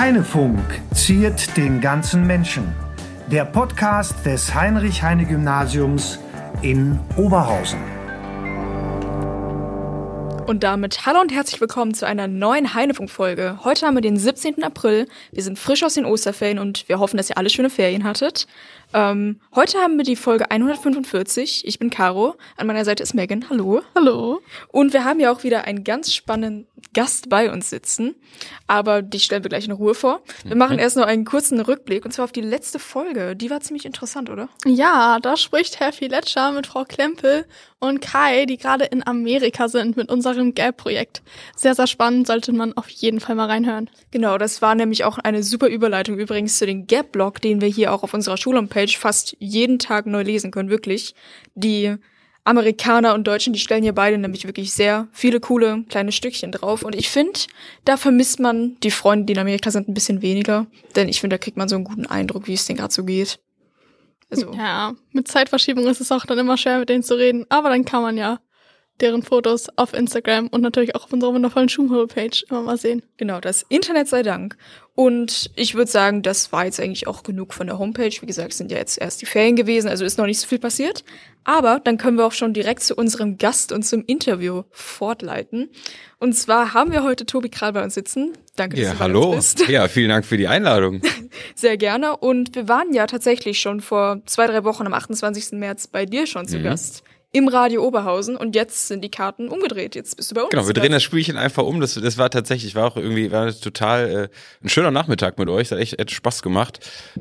Heinefunk ziert den ganzen Menschen. Der Podcast des Heinrich-Heine-Gymnasiums in Oberhausen. Und damit hallo und herzlich willkommen zu einer neuen Heinefunk-Folge. Heute haben wir den 17. April. Wir sind frisch aus den Osterferien und wir hoffen, dass ihr alle schöne Ferien hattet. Ähm, heute haben wir die Folge 145. Ich bin Caro. An meiner Seite ist Megan. Hallo. Hallo. Und wir haben ja auch wieder einen ganz spannenden Gast bei uns sitzen. Aber die stellen wir gleich in Ruhe vor. Wir machen erst noch einen kurzen Rückblick und zwar auf die letzte Folge. Die war ziemlich interessant, oder? Ja, da spricht Herr Filetscher mit Frau Klempel und Kai, die gerade in Amerika sind mit unserem Gap-Projekt. Sehr, sehr spannend, sollte man auf jeden Fall mal reinhören. Genau, das war nämlich auch eine super Überleitung übrigens zu dem Gap-Blog, den wir hier auch auf unserer Schulhomepage fast jeden Tag neu lesen können, wirklich. Die Amerikaner und Deutschen, die stellen hier beide nämlich wirklich sehr viele coole kleine Stückchen drauf. Und ich finde, da vermisst man die Freunde, die in Amerika sind, ein bisschen weniger. Denn ich finde, da kriegt man so einen guten Eindruck, wie es denen gerade so geht. Also. Ja, mit Zeitverschiebung ist es auch dann immer schwer, mit denen zu reden. Aber dann kann man ja deren Fotos auf Instagram und natürlich auch auf unserer wundervollen Schulhomepage immer mal sehen. Genau, das Internet sei Dank. Und ich würde sagen, das war jetzt eigentlich auch genug von der Homepage. Wie gesagt, sind ja jetzt erst die Ferien gewesen, also ist noch nicht so viel passiert. Aber dann können wir auch schon direkt zu unserem Gast und zum Interview fortleiten. Und zwar haben wir heute Tobi Kral bei uns sitzen. Danke, dass Ja, du bei hallo. uns bist. Ja, vielen Dank für die Einladung. Sehr gerne. Und wir waren ja tatsächlich schon vor zwei, drei Wochen am 28. März bei dir schon zu Mhm. Gast. Im Radio Oberhausen. Und jetzt sind die Karten umgedreht. Jetzt bist du bei uns. Genau, wir drehen das. Spielchen einfach um. Das, das war tatsächlich, war auch irgendwie, war total äh, ein schöner Nachmittag mit euch. Es hat echt, echt Spaß gemacht.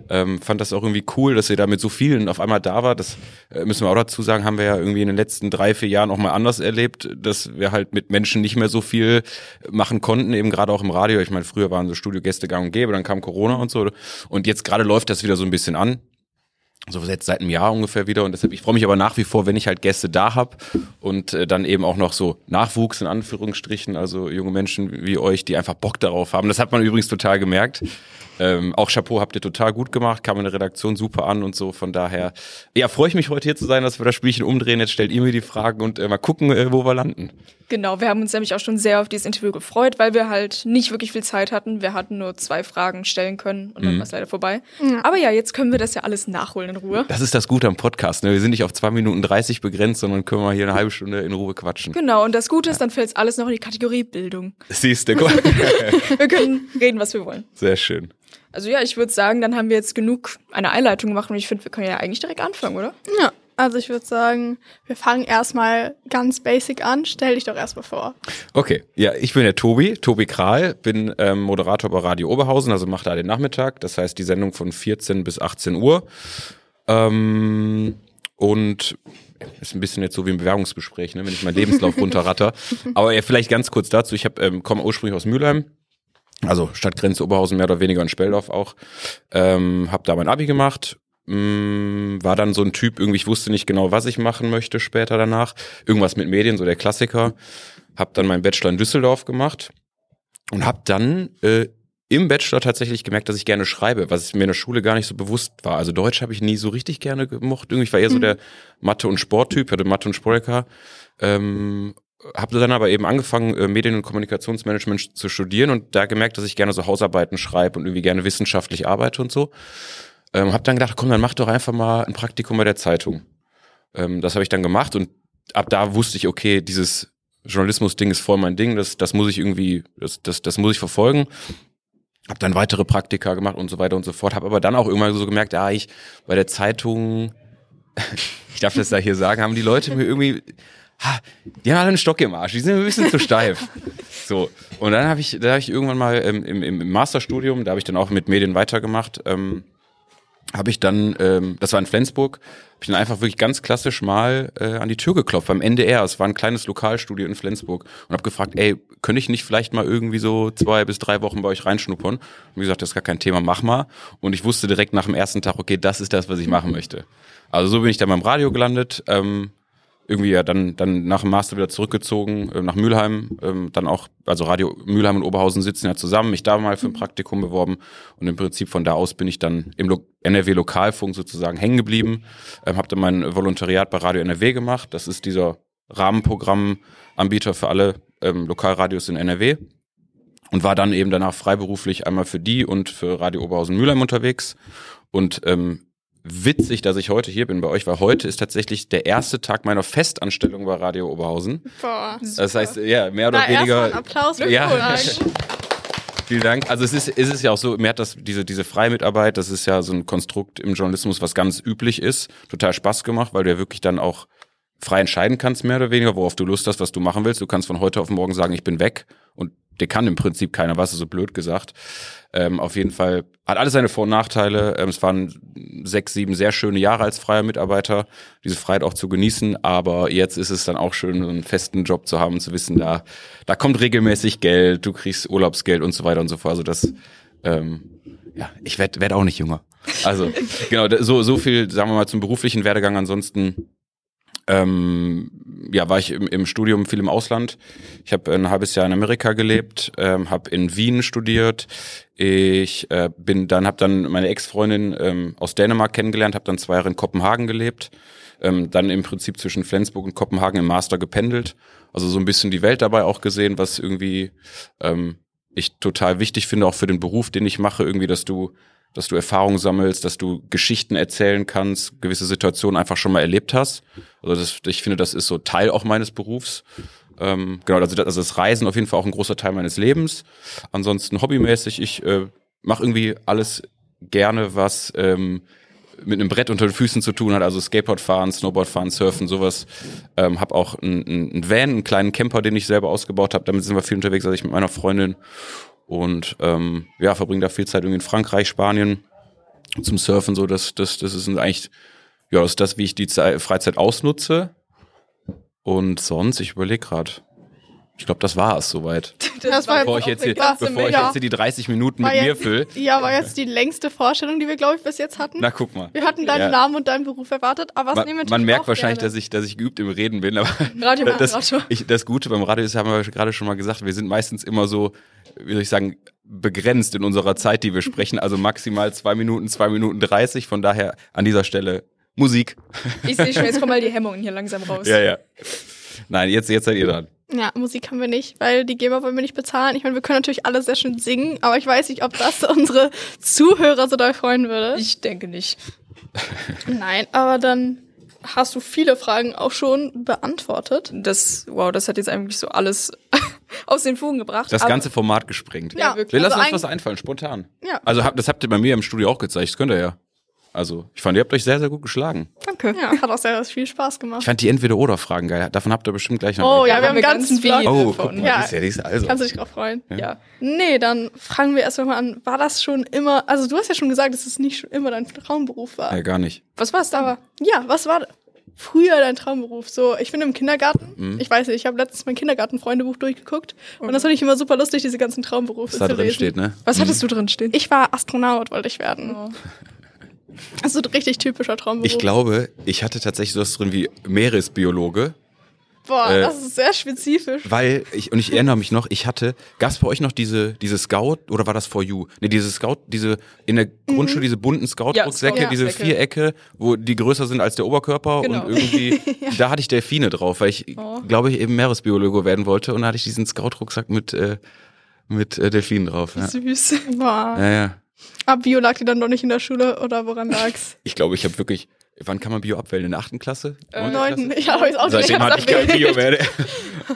Ähm, fand das auch irgendwie cool, dass ihr da mit so vielen auf einmal da war. Das äh, müssen wir auch dazu sagen, haben wir ja irgendwie in den letzten drei, vier Jahren auch mal anders erlebt, dass wir halt mit Menschen nicht mehr so viel machen konnten, eben gerade auch im Radio. Ich meine, früher waren so Studiogäste gang und gäbe, dann kam Corona und so. Und jetzt gerade läuft das wieder so ein bisschen an. So jetzt seit einem Jahr ungefähr wieder und deshalb ich freue mich aber nach wie vor, wenn ich halt Gäste da hab und äh, dann eben auch noch so Nachwuchs in Anführungsstrichen, also junge Menschen wie euch, die einfach Bock darauf haben. Das hat man übrigens total gemerkt. Ähm, auch Chapeau habt ihr total gut gemacht, kam in der Redaktion super an und so. Von daher, ja, freue ich mich heute hier zu sein, dass wir das Spielchen umdrehen. Jetzt stellt ihr mir die Fragen und äh, mal gucken, äh, wo wir landen. Genau, wir haben uns nämlich auch schon sehr auf dieses Interview gefreut, weil wir halt nicht wirklich viel Zeit hatten. Wir hatten nur zwei Fragen stellen können und dann war es leider vorbei. Aber ja, jetzt können wir das ja alles nachholen in Ruhe. Das ist das Gute am Podcast. Ne? Wir sind nicht auf zwei Minuten 30 begrenzt, sondern können wir hier eine halbe Stunde in Ruhe quatschen. Genau, und das Gute ist, dann fällt alles noch in die Kategorie Bildung. Siehst du. Wir können reden, was wir wollen. Sehr schön. Also ja, ich würde sagen, dann haben wir jetzt genug eine Einleitung gemacht und ich finde, wir können ja eigentlich direkt anfangen, oder? Ja, also ich würde sagen, wir fangen erstmal ganz basic an. Stell dich doch erstmal vor. Okay, ja, ich bin der Tobi, Tobi Kral, bin ähm, Moderator bei Radio Oberhausen, also mache da den Nachmittag, das heißt die Sendung von 14 bis 18 Uhr. Ähm, und ist ein bisschen jetzt so wie ein Bewerbungsgespräch, ne, wenn ich meinen Lebenslauf runterratter. Aber ja, vielleicht ganz kurz dazu, ich hab, ähm, komme ursprünglich aus Mülheim, also Stadtgrenze Oberhausen mehr oder weniger in Speldorf auch. Ähm, hab da mein Abi gemacht, mh, war dann so ein Typ, irgendwie, ich wusste nicht genau, was ich machen möchte später danach. Irgendwas mit Medien, so der Klassiker. Hab dann meinen Bachelor in Düsseldorf gemacht und hab dann äh, im Bachelor tatsächlich gemerkt, dass ich gerne schreibe, was mir in der Schule gar nicht so bewusst war. Also Deutsch habe ich nie so richtig gerne gemocht. Irgendwie ich war eher so der Mathe- und Sporttyp, hatte Mathe- und Sportlehrer. Ähm, habe dann aber eben angefangen, äh, Medien- und Kommunikationsmanagement zu studieren und da gemerkt, dass ich gerne so Hausarbeiten schreibe und irgendwie gerne wissenschaftlich arbeite und so. Ähm, habe dann gedacht, komm, dann mach doch einfach mal ein Praktikum bei der Zeitung. Ähm, das habe ich dann gemacht und ab da wusste ich, okay, dieses Journalismus-Ding ist voll mein Ding, das, das muss ich irgendwie, das, das, das muss ich verfolgen. Hab dann weitere Praktika gemacht und so weiter und so fort. Hab aber dann auch irgendwann so gemerkt, ah, ich bei der Zeitung, ich darf das da hier sagen, haben die Leute mir irgendwie, ha, die haben alle einen Stock im Arsch, die sind ein bisschen zu steif. So. Und dann habe ich, da habe ich irgendwann mal ähm, im, im, im Masterstudium, da habe ich dann auch mit Medien weitergemacht, ähm, habe ich dann, ähm, das war in Flensburg, habe ich dann einfach wirklich ganz klassisch mal äh, an die Tür geklopft beim NDR. Es war ein kleines Lokalstudio in Flensburg und habe gefragt, ey, könnte ich nicht vielleicht mal irgendwie so zwei bis drei Wochen bei euch reinschnuppern? Und wie gesagt, das ist gar kein Thema, mach mal. Und ich wusste direkt nach dem ersten Tag, okay, das ist das, was ich machen möchte. Also so bin ich dann beim Radio gelandet. Ähm, irgendwie ja dann, dann nach dem Master wieder zurückgezogen, ähm, nach Mülheim, ähm, dann auch, also Radio Mülheim und Oberhausen sitzen ja zusammen, mich da mal für ein Praktikum beworben und im Prinzip von da aus bin ich dann im Lo NRW Lokalfunk sozusagen hängen geblieben, ähm, habe dann mein Volontariat bei Radio NRW gemacht, das ist dieser Rahmenprogrammanbieter für alle ähm, Lokalradios in NRW und war dann eben danach freiberuflich einmal für die und für Radio Oberhausen-Mülheim unterwegs. Und ähm, witzig, dass ich heute hier bin bei euch, weil heute ist tatsächlich der erste Tag meiner Festanstellung bei Radio Oberhausen. Boah, das heißt, ja, mehr oder Na, weniger. Applaus, ja. Vielen Dank. Also es ist, ist es ja auch so, mir hat das, diese, diese Freimitarbeit, das ist ja so ein Konstrukt im Journalismus, was ganz üblich ist, total Spaß gemacht, weil du ja wirklich dann auch frei entscheiden kannst, mehr oder weniger, worauf du Lust hast, was du machen willst. Du kannst von heute auf morgen sagen, ich bin weg und dir kann im Prinzip keiner was, so blöd gesagt. Ähm, auf jeden Fall hat alles seine Vor- und Nachteile. Ähm, es waren sechs, sieben sehr schöne Jahre als freier Mitarbeiter, diese Freiheit auch zu genießen. Aber jetzt ist es dann auch schön, einen festen Job zu haben, zu wissen, da, da kommt regelmäßig Geld, du kriegst Urlaubsgeld und so weiter und so fort. Also das, ähm, ja, ich werde werd auch nicht jünger. Also genau, so, so viel, sagen wir mal, zum beruflichen Werdegang. Ansonsten ähm, ja, war ich im, im Studium viel im Ausland. Ich habe ein halbes Jahr in Amerika gelebt, ähm, habe in Wien studiert. Ich äh, bin dann habe dann meine Ex-Freundin ähm, aus Dänemark kennengelernt, habe dann zwei Jahre in Kopenhagen gelebt. Ähm, dann im Prinzip zwischen Flensburg und Kopenhagen im Master gependelt. Also so ein bisschen die Welt dabei auch gesehen, was irgendwie ähm, ich total wichtig finde, auch für den Beruf, den ich mache, irgendwie, dass du dass du Erfahrungen sammelst, dass du Geschichten erzählen kannst, gewisse Situationen einfach schon mal erlebt hast. Also das, ich finde, das ist so Teil auch meines Berufs. Ähm, genau, also das, also das Reisen auf jeden Fall auch ein großer Teil meines Lebens. Ansonsten hobbymäßig, ich äh, mache irgendwie alles gerne, was ähm, mit einem Brett unter den Füßen zu tun hat, also Skateboard fahren, Snowboard fahren, Surfen, sowas. Ähm, habe auch einen, einen Van, einen kleinen Camper, den ich selber ausgebaut habe. Damit sind wir viel unterwegs, also ich mit meiner Freundin und ähm, ja, verbringe da viel Zeit irgendwie in Frankreich, Spanien zum Surfen. So, das, das, das ist eigentlich, ja, das ist das, wie ich die Zeit, Freizeit ausnutze. Und sonst, ich überlege gerade. Ich glaube, das war es soweit. Das, das war bevor ich jetzt hier, bevor ich jetzt hier die 30 Minuten war mit mir fülle. Ja, war jetzt die längste Vorstellung, die wir, glaube ich, bis jetzt hatten. Na, guck mal. Wir hatten deinen ja. Namen und deinen Beruf erwartet, aber was man, nehmen wir Man merkt wahrscheinlich, dass ich, dass ich geübt im Reden bin, aber Radio das, ich, das Gute beim Radio ist, haben wir gerade schon mal gesagt, wir sind meistens immer so, wie soll ich sagen, begrenzt in unserer Zeit, die wir sprechen. Also maximal zwei Minuten, zwei Minuten dreißig. Von daher an dieser Stelle Musik. Ich sehe schon, jetzt kommen mal die Hemmungen hier langsam raus. Ja, ja. Nein, jetzt, jetzt seid ihr dran. Ja, Musik haben wir nicht, weil die GEMA wollen wir nicht bezahlen. Ich meine, wir können natürlich alle sehr schön singen, aber ich weiß nicht, ob das unsere Zuhörer so doll freuen würde. Ich denke nicht. Nein, aber dann hast du viele Fragen auch schon beantwortet. Das, wow, das hat jetzt eigentlich so alles aus den Fugen gebracht. Das ganze Format gesprengt. Ja, wirklich. Wir lassen also uns was einfallen, spontan. Ja. Also das habt ihr bei mir im Studio auch gezeigt, das könnt ihr ja. Also, ich fand, ihr habt euch sehr, sehr gut geschlagen. Danke. Ja, hat auch sehr viel Spaß gemacht. Ich fand die Entweder-Oder-Fragen geil. Davon habt ihr bestimmt gleich noch. Oh ja, wir haben ganz viel. Oh, guck mal, ja. ist ja diese also. Kannst du dich drauf freuen. Ja. ja. Nee, dann fragen wir erstmal mal an, war das schon immer, also du hast ja schon gesagt, dass es nicht schon immer dein Traumberuf war. Ja, gar nicht. Was war es da? Ja, was war früher dein Traumberuf? So, ich bin im Kindergarten. Mhm. Ich weiß nicht, ich habe letztens mein Kindergarten-Freundebuch durchgeguckt okay. und das fand ich immer super lustig, diese ganzen Traumberufe Was da drin lesen. steht, ne? Was mhm. hattest du drin stehen? Ich war Astronaut, wollte ich werden. Oh. Also ein richtig typischer Traumberuf. Ich glaube, ich hatte tatsächlich sowas drin wie Meeresbiologe. Boah, äh, das ist sehr spezifisch. Weil, ich, und ich erinnere mich noch, ich hatte, gab es bei euch noch diese, diese Scout, oder war das For You? Ne, diese Scout, diese, in der mhm. Grundschule diese bunten Scout-Rucksäcke, ja, diese Vierecke, wo die größer sind als der Oberkörper genau. und irgendwie, ja. da hatte ich Delfine drauf, weil ich, oh. glaube ich, eben Meeresbiologe werden wollte und da hatte ich diesen Scout-Rucksack mit, äh, mit äh, Delfinen drauf. Ja. Süß. Boah. Ja, ja. Aber Bio lag dir dann doch nicht in der Schule oder woran lag's? Ich glaube, ich habe wirklich. Wann kann man Bio abwählen? In der achten Klasse? Äh, neunten. Ich habe es auch Seitdem hatte ich kein Bio mehr.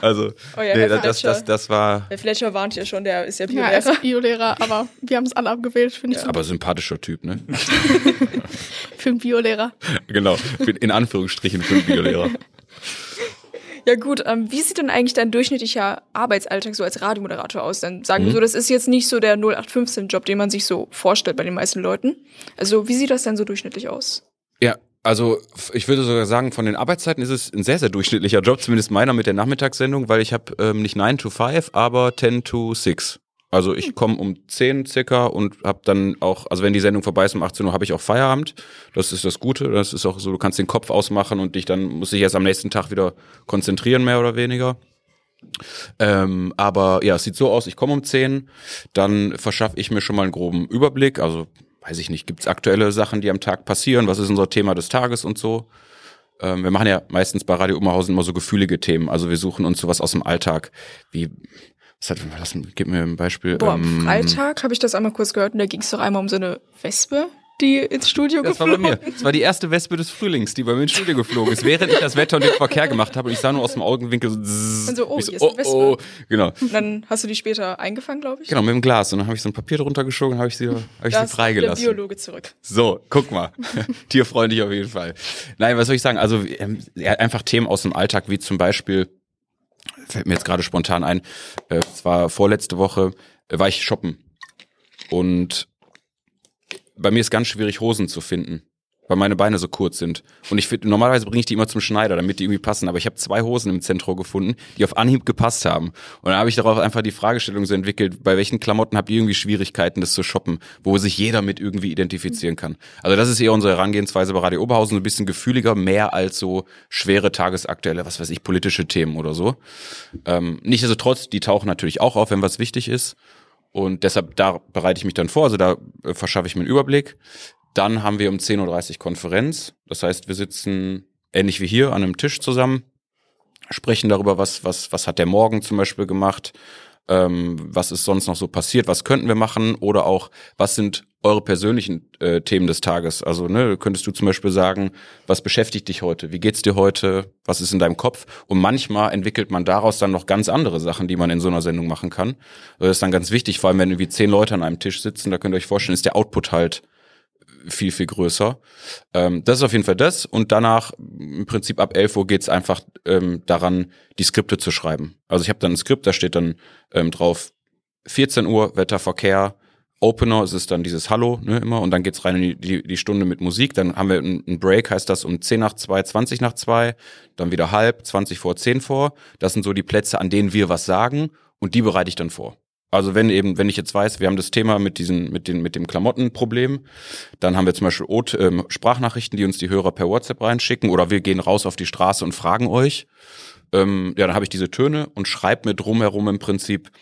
Also, oh ja, nee, das, das, das war. Der Fletcher warnt ja schon, der ist ja Biolehrer. Ja, er ist Biolehrer, aber wir haben es alle abgewählt, finde ich. Ja. Aber sympathischer Typ, ne? für einen Biolehrer. Genau, in Anführungsstrichen für einen Biolehrer. Ja gut, ähm, wie sieht denn eigentlich dein durchschnittlicher Arbeitsalltag so als Radiomoderator aus? Dann sagen wir mhm. so, das ist jetzt nicht so der 0815-Job, den man sich so vorstellt bei den meisten Leuten. Also wie sieht das denn so durchschnittlich aus? Ja, also ich würde sogar sagen, von den Arbeitszeiten ist es ein sehr, sehr durchschnittlicher Job, zumindest meiner mit der Nachmittagssendung, weil ich habe ähm, nicht 9 to 5, aber 10 to 6. Also ich hm. komme um 10 circa und habe dann auch, also wenn die Sendung vorbei ist um 18 Uhr, habe ich auch Feierabend. Das ist das Gute. Das ist auch so, du kannst den Kopf ausmachen und dich dann muss ich erst am nächsten Tag wieder konzentrieren, mehr oder weniger. Ähm, aber ja, es sieht so aus, ich komme um 10, dann verschaffe ich mir schon mal einen groben Überblick. Also weiß ich nicht, gibt es aktuelle Sachen, die am Tag passieren? Was ist unser Thema des Tages und so? Ähm, wir machen ja meistens bei Radio Ummerhausen immer so gefühlige Themen. Also wir suchen uns sowas aus dem Alltag wie Was hat, lass, gib mir ein Beispiel. Boah, am ähm, Freitag habe ich das einmal kurz gehört und da ging es doch einmal um so eine Wespe, die ins Studio das geflogen war bei mir. Das war die erste Wespe des Frühlings, die bei mir ins Studio geflogen ist, während ich das Wetter und den Verkehr gemacht habe und ich sah nur aus dem Augenwinkel so, zzz, und so oh, so, hier ist eine Wespe. Oh, genau. Und dann hast du die später eingefangen, glaube ich? Genau, mit dem Glas und dann habe ich so ein Papier drunter geschoben und habe ich sie, hab ich sie freigelassen. Der Biologe zurück. So, guck mal. Tierfreundlich auf jeden Fall. Nein, was soll ich sagen? Also ähm, einfach Themen aus dem Alltag, wie zum Beispiel, fällt mir jetzt gerade spontan ein, äh, es war vorletzte Woche, äh, war ich shoppen. Und bei mir ist ganz schwierig, Hosen zu finden, weil meine Beine so kurz sind. Und ich finde, normalerweise bringe ich die immer zum Schneider, damit die irgendwie passen. Aber ich habe zwei Hosen im Zentrum gefunden, die auf Anhieb gepasst haben. Und dann habe ich darauf einfach die Fragestellung so entwickelt, bei welchen Klamotten habt ihr irgendwie Schwierigkeiten, das zu shoppen, wo sich jeder mit irgendwie identifizieren kann. Also das ist eher unsere Herangehensweise bei Radio Oberhausen, so ein bisschen gefühliger, mehr als so schwere tagesaktuelle, was weiß ich, politische Themen oder so. Ähm, nichtsdestotrotz, die tauchen natürlich auch auf, wenn was wichtig ist. Und deshalb, da bereite ich mich dann vor, also da äh, verschaffe ich mir einen Überblick. Dann haben wir um 10.30 Uhr Konferenz. Das heißt, wir sitzen ähnlich wie hier an einem Tisch zusammen, sprechen darüber, was, was, was hat der Morgen zum Beispiel gemacht, ähm, was ist sonst noch so passiert, was könnten wir machen oder auch, was sind eure persönlichen äh, Themen des Tages. Also ne, könntest du zum Beispiel sagen, was beschäftigt dich heute? Wie geht's dir heute? Was ist in deinem Kopf? Und manchmal entwickelt man daraus dann noch ganz andere Sachen, die man in so einer Sendung machen kann. Das ist dann ganz wichtig, vor allem wenn irgendwie zehn Leute an einem Tisch sitzen, da könnt ihr euch vorstellen, ist der Output halt viel, viel größer. Ähm, das ist auf jeden Fall das. Und danach, im Prinzip ab 11 Uhr geht's einfach ähm, daran, die Skripte zu schreiben. Also ich habe dann ein Skript, da steht dann ähm, drauf 14 Uhr, Wetter, Verkehr, Opener, es ist dann dieses Hallo, ne, immer, und dann geht's rein in die, die, die Stunde mit Musik. Dann haben wir einen Break, heißt das um 10 nach 2, 20 nach 2, dann wieder halb, 20 vor, 10 vor. Das sind so die Plätze, an denen wir was sagen und die bereite ich dann vor. Also wenn eben, wenn ich jetzt weiß, wir haben das Thema mit diesen, mit den, mit dem Klamottenproblem, dann haben wir zum Beispiel Ot, ähm, Sprachnachrichten, die uns die Hörer per WhatsApp reinschicken, oder wir gehen raus auf die Straße und fragen euch. Ähm, ja, dann habe ich diese Töne und schreibe mir drumherum im Prinzip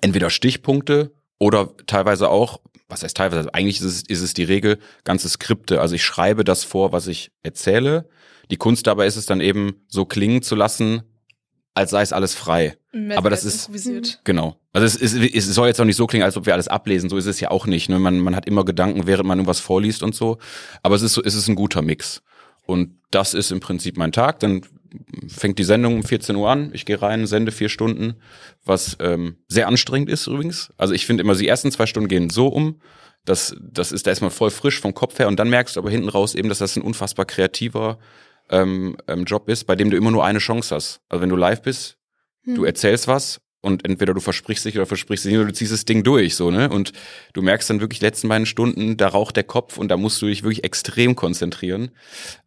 entweder Stichpunkte oder teilweise auch, was heißt teilweise, also eigentlich ist es, ist es die Regel, ganze Skripte. Also ich schreibe das vor, was ich erzähle. Die Kunst dabei ist es dann eben so klingen zu lassen, als sei es alles frei. Mehr Aber das ist genau. Also es, ist, es soll jetzt auch nicht so klingen, als ob wir alles ablesen. So ist es ja auch nicht. Ne? Man, man hat immer Gedanken, während man irgendwas vorliest und so. Aber es ist so, es ist ein guter Mix. Und das ist im Prinzip mein Tag. Dann fängt die Sendung um 14 Uhr an. Ich gehe rein, sende vier Stunden, was ähm, sehr anstrengend ist übrigens. Also ich finde immer, die ersten zwei Stunden gehen so um. Das, das ist da erstmal voll frisch vom Kopf her und dann merkst du aber hinten raus eben, dass das ein unfassbar kreativer ähm, ähm, Job ist, bei dem du immer nur eine Chance hast. Also wenn du live bist, hm. du erzählst was und entweder du versprichst dich oder versprichst dich nicht oder du ziehst das Ding durch, so, ne? Und du merkst dann wirklich letzten beiden Stunden, da raucht der Kopf und da musst du dich wirklich extrem konzentrieren.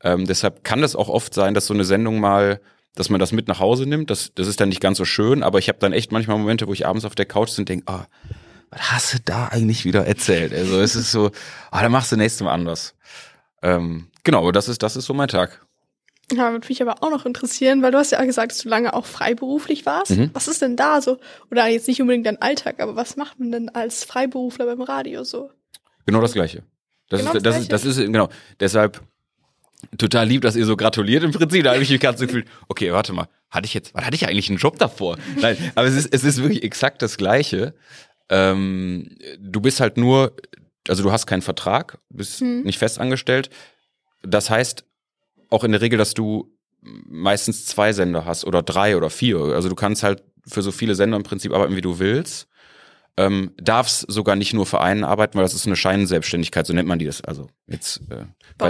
Ähm, deshalb kann das auch oft sein, dass so eine Sendung mal dass man das mit nach Hause nimmt, das, das ist dann nicht ganz so schön, aber ich habe dann echt manchmal Momente, wo ich abends auf der Couch sitze und denke, ah, was hast du da eigentlich wieder erzählt? Also es ist so, ah, dann machst du nächstes Mal anders. Ähm, genau, das ist, das ist so mein Tag. Ja, würde mich aber auch noch interessieren, weil du hast ja gesagt, dass du lange auch freiberuflich warst. Mhm. Was ist denn da so? Oder jetzt nicht unbedingt dein Alltag, aber was macht man denn als Freiberufler beim Radio so? Genau das Gleiche. Das, genau ist, das, das, ist, das ist, genau. Deshalb total lieb, dass ihr so gratuliert im Prinzip. Da habe ich mich ganz so gefühlt, okay, warte mal, hatte ich jetzt, hatte ich eigentlich einen Job davor? Nein, aber es ist, es ist wirklich exakt das Gleiche. Ähm, du bist halt nur, also du hast keinen Vertrag, bist hm. nicht festangestellt. Das heißt, auch in der Regel, dass du meistens zwei Sender hast oder drei oder vier. Also du kannst halt für so viele Sender im Prinzip arbeiten, wie du willst. Ähm, darfst sogar nicht nur für einen arbeiten, weil das ist eine Scheinselbstständigkeit, so nennt man die das. Also jetzt äh,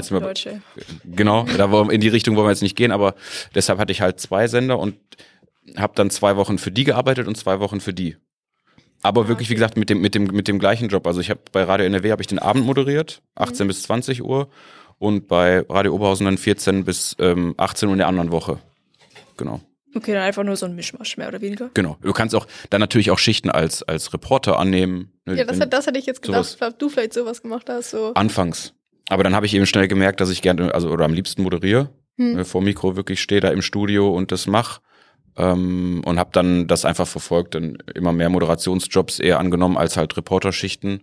immer, Deutsche. genau, da wollen, in die Richtung wollen wir jetzt nicht gehen, aber deshalb hatte ich halt zwei Sender und habe dann zwei Wochen für die gearbeitet und zwei Wochen für die. Aber wirklich, wie gesagt, mit dem, mit dem, mit dem gleichen Job. Also ich habe bei Radio NRW habe ich den Abend moderiert, 18 mhm. bis 20 Uhr und bei Radio Oberhausen dann 14 bis ähm, 18 Uhr in der anderen Woche. Genau. Okay, dann einfach nur so ein Mischmasch, mehr oder weniger. Genau. Du kannst auch dann natürlich auch Schichten als, als Reporter annehmen. Ne, ja, das, hat, das hätte ich jetzt gedacht, sowas. du vielleicht sowas gemacht hast. So. Anfangs. Aber dann habe ich eben schnell gemerkt, dass ich gerne, also oder am liebsten moderiere, hm. ne, vor Mikro wirklich stehe da im Studio und das mache. Ähm, und habe dann das einfach verfolgt, dann immer mehr Moderationsjobs eher angenommen als halt Reporterschichten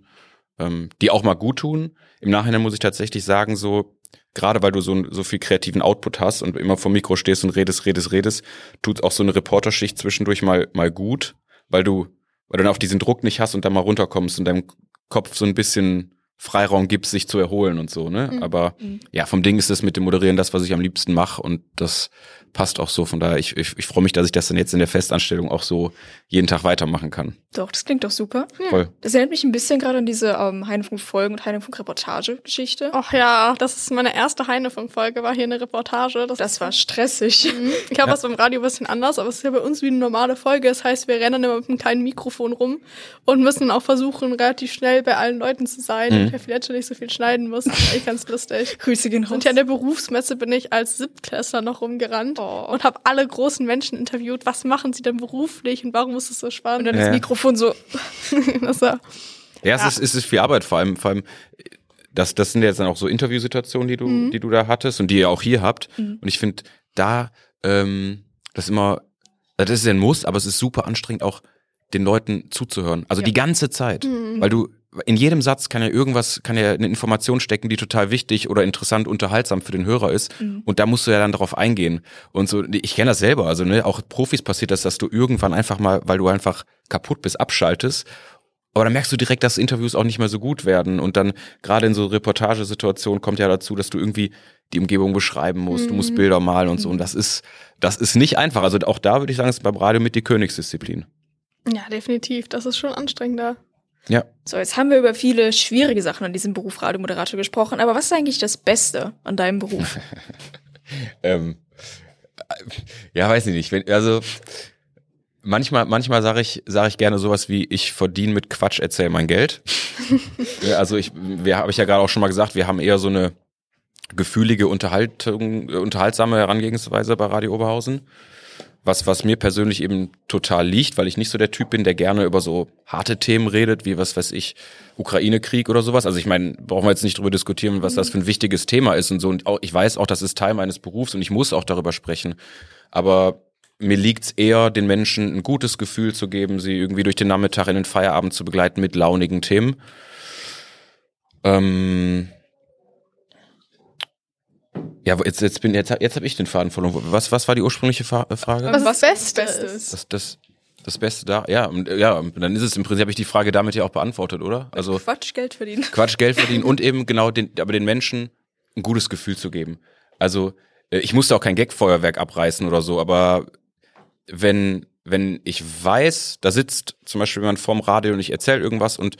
ähm, die auch mal gut tun. Im Nachhinein muss ich tatsächlich sagen, so, gerade weil du so, so viel kreativen Output hast und immer vor Mikro stehst und redest, redest, redest, tut auch so eine Reporterschicht zwischendurch mal, mal gut, weil du, weil du dann auch diesen Druck nicht hast und dann mal runterkommst und deinem Kopf so ein bisschen Freiraum gibst, sich zu erholen und so, ne? Mhm. Aber mhm. ja, vom Ding ist es mit dem Moderieren das, was ich am liebsten mache und das passt auch so. Von daher, ich, ich, ich freue mich, dass ich das dann jetzt in der Festanstellung auch so jeden Tag weitermachen kann. Doch, das klingt doch super. Ja. Voll. Das erinnert mich ein bisschen gerade an diese ähm, Heinefunk-Folgen und Heinefunk-Reportage-Geschichte. Ach ja, das ist meine erste Heinefunk-Folge, war hier eine Reportage. Das, das war stressig. Mhm. Ich glaube, ja. es im Radio ein bisschen anders, aber es ist ja bei uns wie eine normale Folge. Das heißt, wir rennen immer mit einem kleinen Mikrofon rum und müssen auch versuchen, relativ schnell bei allen Leuten zu sein. Mhm. Ich vielleicht schon nicht so viel schneiden muss. Das ist echt ganz lustig. Grüße gehen raus. Und ja, in der Berufsmesse bin ich als Siebtklässler noch rumgerannt oh. und habe alle großen Menschen interviewt. Was machen sie denn beruflich und warum ist es so spannend? Und dann ja. das Mikrofon so. das war, ja, es, ja. Ist, es ist viel Arbeit, vor allem, vor allem, das, das sind jetzt dann auch so Interviewsituationen, die du, mhm. die du da hattest und die ihr auch hier habt. Mhm. Und ich finde, da, ähm, das immer, das ist ja ein Muss, aber es ist super anstrengend, auch den Leuten zuzuhören. Also ja. die ganze Zeit. Mhm. Weil du, in jedem Satz kann ja irgendwas, kann ja eine Information stecken, die total wichtig oder interessant, unterhaltsam für den Hörer ist. Mhm. Und da musst du ja dann darauf eingehen. Und so, ich kenne das selber. Also, ne, auch Profis passiert das, dass du irgendwann einfach mal, weil du einfach kaputt bist, abschaltest. Aber dann merkst du direkt, dass Interviews auch nicht mehr so gut werden. Und dann, gerade in so Reportagesituationen kommt ja dazu, dass du irgendwie die Umgebung beschreiben musst, mhm. du musst mhm. Bilder malen und so. Und mhm. das ist, das ist nicht einfach. Also auch da würde ich sagen, ist beim Radio mit die Königsdisziplin. Ja, definitiv. Das ist schon anstrengender. Ja. So, jetzt haben wir über viele schwierige Sachen an diesem Beruf Radiomoderator gesprochen, aber was ist eigentlich das Beste an deinem Beruf? ähm, ja, weiß ich nicht. Wenn, also manchmal, manchmal sage ich, sage ich gerne sowas wie: Ich verdiene mit Quatsch, erzähl mein Geld. also ich, wir habe ich ja gerade auch schon mal gesagt, wir haben eher so eine gefühlige Unterhaltung, unterhaltsame Herangehensweise bei Radio Oberhausen was, was mir persönlich eben total liegt, weil ich nicht so der Typ bin, der gerne über so harte Themen redet, wie was weiß ich, Ukraine-Krieg oder sowas. Also ich meine, brauchen wir jetzt nicht drüber diskutieren, was das für ein wichtiges Thema ist und so. Und auch, ich weiß auch, das ist Teil meines Berufs und ich muss auch darüber sprechen. Aber mir liegt's eher, den Menschen ein gutes Gefühl zu geben, sie irgendwie durch den Nachmittag in den Feierabend zu begleiten mit launigen Themen. Ähm, ja, jetzt, jetzt bin jetzt, jetzt habe ich den Faden verloren. Was, was war die ursprüngliche äh, Frage? Was, was das Beste ist. Das, das, das Beste da, ja, ja, dann ist es im Prinzip habe ich die Frage damit ja auch beantwortet, oder? Also Quatsch Geld verdienen. Quatsch Geld verdienen und eben genau den, aber den Menschen ein gutes Gefühl zu geben. Also äh, ich musste auch kein Gagfeuerwerk abreißen oder so, aber wenn wenn ich weiß, da sitzt zum Beispiel jemand vorm Radio und ich erzähle irgendwas und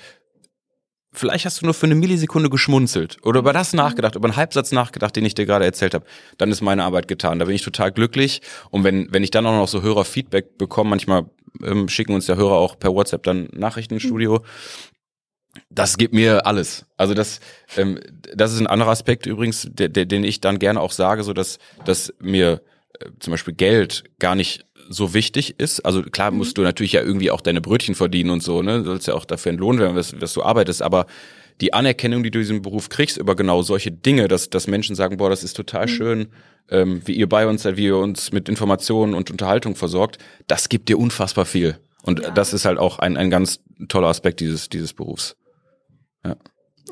vielleicht hast du nur für eine Millisekunde geschmunzelt oder über das nachgedacht, über einen Halbsatz nachgedacht, den ich dir gerade erzählt habe, dann ist meine Arbeit getan. Da bin ich total glücklich. Und wenn, wenn ich dann auch noch so Hörerfeedback bekomme, manchmal ähm, schicken uns der Hörer auch per WhatsApp dann Nachrichten ins Studio. Das gibt mir alles. Also das, ähm, das ist ein anderer Aspekt übrigens, der, der, den ich dann gerne auch sage, so dass, dass mir äh, zum Beispiel Geld gar nicht so wichtig ist. Also klar musst du natürlich ja irgendwie auch deine Brötchen verdienen und so, ne? Du sollst ja auch dafür entlohnt werden, was, was du arbeitest, aber die Anerkennung, die du diesen Beruf kriegst über genau solche Dinge, dass, dass Menschen sagen, boah, das ist total mhm. schön, ähm, wie ihr bei uns seid, wie ihr uns mit Informationen und Unterhaltung versorgt, das gibt dir unfassbar viel. Und ja. das ist halt auch ein, ein ganz toller Aspekt dieses, dieses Berufs. Ja.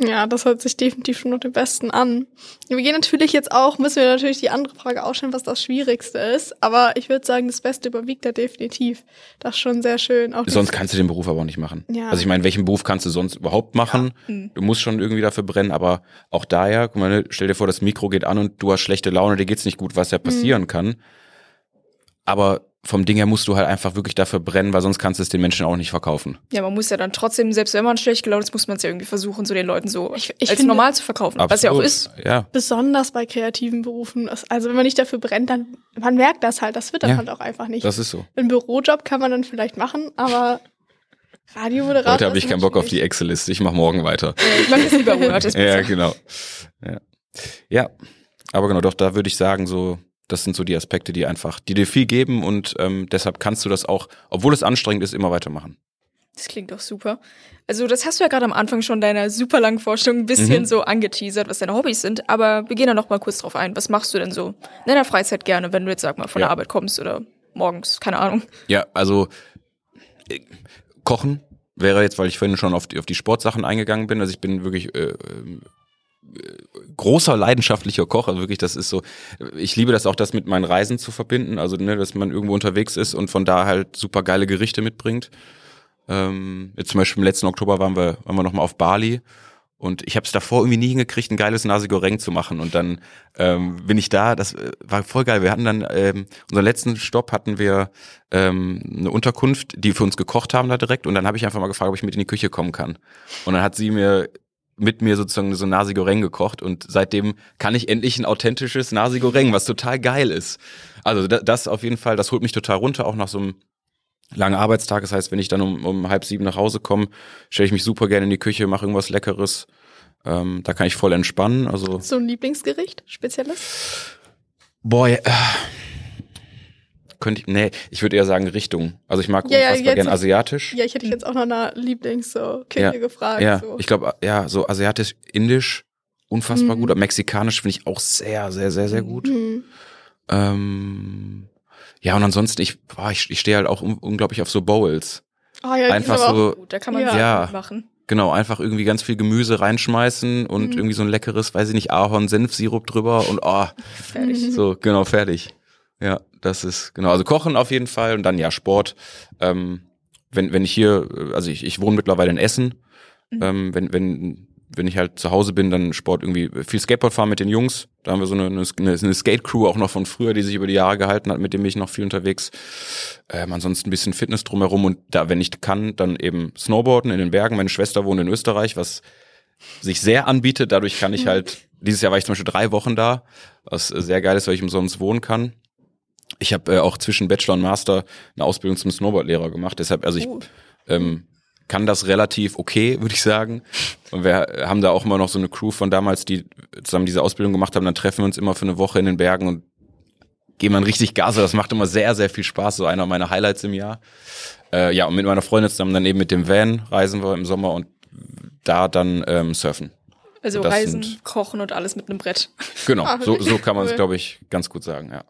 Ja, das hört sich definitiv schon noch den Besten an. Wir gehen natürlich jetzt auch, müssen wir natürlich die andere Frage ausstellen, was das Schwierigste ist. Aber ich würde sagen, das Beste überwiegt da definitiv. Das ist schon sehr schön. Auch sonst kannst du den Beruf aber auch nicht machen. Ja. Also ich meine, welchen Beruf kannst du sonst überhaupt machen? Ja. Mhm. Du musst schon irgendwie dafür brennen, aber auch daher, guck mal, ne, stell dir vor, das Mikro geht an und du hast schlechte Laune, dir geht's nicht gut, was ja passieren mhm. kann. Aber vom Ding her musst du halt einfach wirklich dafür brennen, weil sonst kannst du es den Menschen auch nicht verkaufen. Ja, man muss ja dann trotzdem, selbst wenn man schlecht gelaunt ist, muss man es ja irgendwie versuchen, so den Leuten so ich, ich als finde, normal zu verkaufen, absolut, was ja auch ist. Ja. Besonders bei kreativen Berufen. Also wenn man nicht dafür brennt, dann man merkt das halt, das wird dann ja, halt auch einfach nicht. Das ist so. Ein Bürojob kann man dann vielleicht machen, aber Radiomoderator. Heute habe ich keinen Bock auf die Excel-Liste, ich mache morgen weiter. Ich mache das lieber Monat, Ja, genau. Ja. ja, aber genau, doch, da würde ich sagen, so das sind so die Aspekte, die einfach, die dir viel geben und ähm, deshalb kannst du das auch, obwohl es anstrengend ist, immer weitermachen. Das klingt doch super. Also, das hast du ja gerade am Anfang schon deiner super langen Forschung ein bisschen mhm. so angeteasert, was deine Hobbys sind. Aber wir gehen da noch mal kurz drauf ein. Was machst du denn so in deiner Freizeit gerne, wenn du jetzt, sag mal, von ja. der Arbeit kommst oder morgens? Keine Ahnung. Ja, also äh, Kochen wäre jetzt, weil ich vorhin schon auf die, auf die Sportsachen eingegangen bin. Also, ich bin wirklich äh, großer leidenschaftlicher Koch, also wirklich, das ist so, ich liebe das auch, das mit meinen Reisen zu verbinden, also ne, dass man irgendwo unterwegs ist und von da halt super geile Gerichte mitbringt. Ähm, jetzt zum Beispiel im letzten Oktober waren wir, waren wir nochmal auf Bali und ich habe es davor irgendwie nie hingekriegt, ein geiles Nasi Goreng zu machen. Und dann ähm, bin ich da, das äh, war voll geil. Wir hatten dann, ähm, unseren letzten Stopp hatten wir ähm, eine Unterkunft, die für uns gekocht haben da direkt. Und dann habe ich einfach mal gefragt, ob ich mit in die Küche kommen kann. Und dann hat sie mir mit mir sozusagen so Nasi Goreng gekocht und seitdem kann ich endlich ein authentisches Nasi Goreng, was total geil ist. Also das auf jeden Fall, das holt mich total runter, auch nach so einem langen Arbeitstag. Das heißt, wenn ich dann um, um halb sieben nach Hause komme, stelle ich mich super gerne in die Küche, mache irgendwas Leckeres. Ähm, da kann ich voll entspannen. Also so ein Lieblingsgericht, spezielles? Ja, äh, könnte ich, nee, ich würde eher sagen Richtung. Also ich mag Ja, ja, unfassbar jetzt- gern asiatisch. Ja, ich hätte dich jetzt auch nach einer Lieblings so Küche Ja, gefragt. ja, so. ich glaube, ja, so asiatisch, indisch, unfassbar Mhm. gut. Aber mexikanisch finde ich auch sehr, sehr, sehr, sehr gut. Hm. Ähm, ja, und ansonsten, ich, boah, ich, ich stehe halt auch un unglaublich auf so Bowls. Oh, ja, die Einfach sind aber auch- so, Gut, da kann man Ja. Ja. machen. genau, einfach irgendwie ganz viel Gemüse reinschmeißen und Mhm. irgendwie so ein leckeres, weiß ich nicht, Ahorn-Senfsirup drüber und oh, Fertig. so, genau, fertig. Ja, das ist, genau, also Kochen auf jeden Fall und dann ja Sport. Ähm, wenn, wenn ich hier, also ich, ich wohne mittlerweile in Essen, Mhm. ähm, wenn, wenn, wenn ich halt zu Hause bin, dann Sport irgendwie viel Skateboard fahren mit den Jungs. Da haben wir so eine, eine, eine Skate-Crew auch noch von früher, die sich über die Jahre gehalten hat, mit dem bin ich noch viel unterwegs. Ähm, ansonsten ein bisschen Fitness drumherum und da, wenn ich kann, dann eben Snowboarden in den Bergen. Meine Schwester wohnt in Österreich, was sich sehr anbietet. Dadurch kann ich halt, dieses Jahr war ich zum Beispiel drei Wochen da, was sehr geil ist, weil ich umsonst wohnen kann. Ich habe äh, auch zwischen Bachelor und Master eine Ausbildung zum Snowboardlehrer gemacht. Deshalb, also ich Uh. ähm, kann das relativ okay, würde ich sagen. Und wir haben da auch immer noch so eine Crew von damals, die zusammen diese Ausbildung gemacht haben. Dann treffen wir uns immer für eine Woche in den Bergen und gehen man richtig Gas. Das macht immer sehr, sehr viel Spaß. So einer meiner Highlights im Jahr. Äh, ja, und mit meiner Freundin zusammen dann eben mit dem Van reisen wir im Sommer und da dann ähm, surfen. Also Reisen, sind- Kochen und alles mit einem Brett. Genau, so, so kann man es, glaube ich, ganz gut sagen, ja.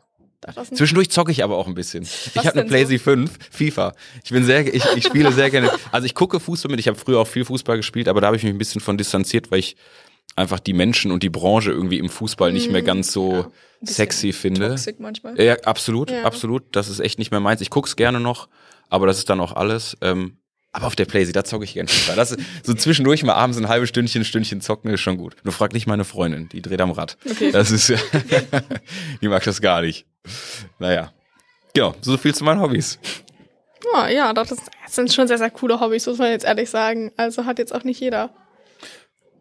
Zwischendurch zocke ich aber auch ein bisschen. Ich habe eine? PlayStation 5, FIFA. Ich bin sehr, ich, ich spiele sehr gerne. Also ich gucke Fußball mit. Ich habe früher auch viel Fußball gespielt, aber da habe ich mich ein bisschen von distanziert, weil ich einfach die Menschen und die Branche irgendwie im Fußball nicht mehr ganz so sexy finde. Toxic manchmal. Ja, absolut, Ja. absolut. Das ist echt nicht mehr meins. Ich guck's gerne noch, aber das ist dann auch alles. Ähm, aber auf der Playsee, da zocke ich gerne FIFA. Das ist so zwischendurch mal abends ein halbes Stündchen, Stündchen zocken ist schon gut. Nur frag nicht meine Freundin, die dreht am Rad. Okay. Das ist, die mag das gar nicht. Naja. Genau, so viel zu meinen Hobbys. Oh, ja, das, ist, das sind schon sehr, sehr coole Hobbys, muss man jetzt ehrlich sagen. Also hat jetzt auch nicht jeder.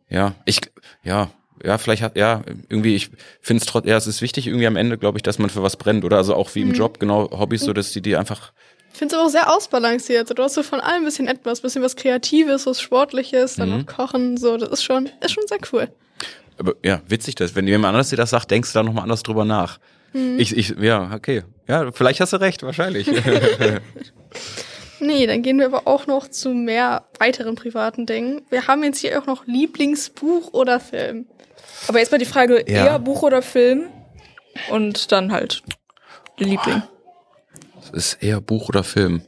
Ja, ich, ja, ja, vielleicht hat, ja, irgendwie, ich finde es trotzdem, ja, es ist wichtig irgendwie am Ende, glaube ich, dass man für was brennt, oder? Also auch wie im Job, genau, Hobbys, so, dass die, die einfach, finde es aber auch sehr ausbalanciert. Du hast so von allem ein bisschen etwas, bisschen was Kreatives, was Sportliches, dann Mhm. noch Kochen, so, das ist schon, ist schon sehr cool. aber ja, witzig, dass, wenn jemand anders dir das sagt, denkst du da nochmal anders drüber nach. Ich, ich, ja, okay. Ja, vielleicht hast du recht, wahrscheinlich. Nee, dann gehen wir aber auch noch zu mehr weiteren privaten Dingen. Wir haben jetzt hier auch noch Lieblingsbuch oder Film. Aber jetzt mal die Frage, Ja. eher Buch oder Film? Und dann halt Liebling. Das ist eher Buch oder Film.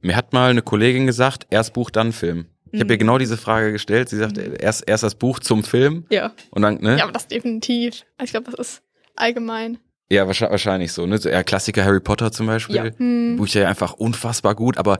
Mir hat mal eine Kollegin gesagt, erst Buch, dann Film. Ich habe ihr genau diese Frage gestellt. Sie sagte, erst, erst das Buch zum Film Ja. und dann, ne? Ja, aber das definitiv. Also Ich glaube, das ist allgemein. Ja, wahrscheinlich, wahrscheinlich so. Ne? So, ja, Klassiker Harry Potter zum Beispiel. Ja. Hm. Buch ja einfach unfassbar gut, aber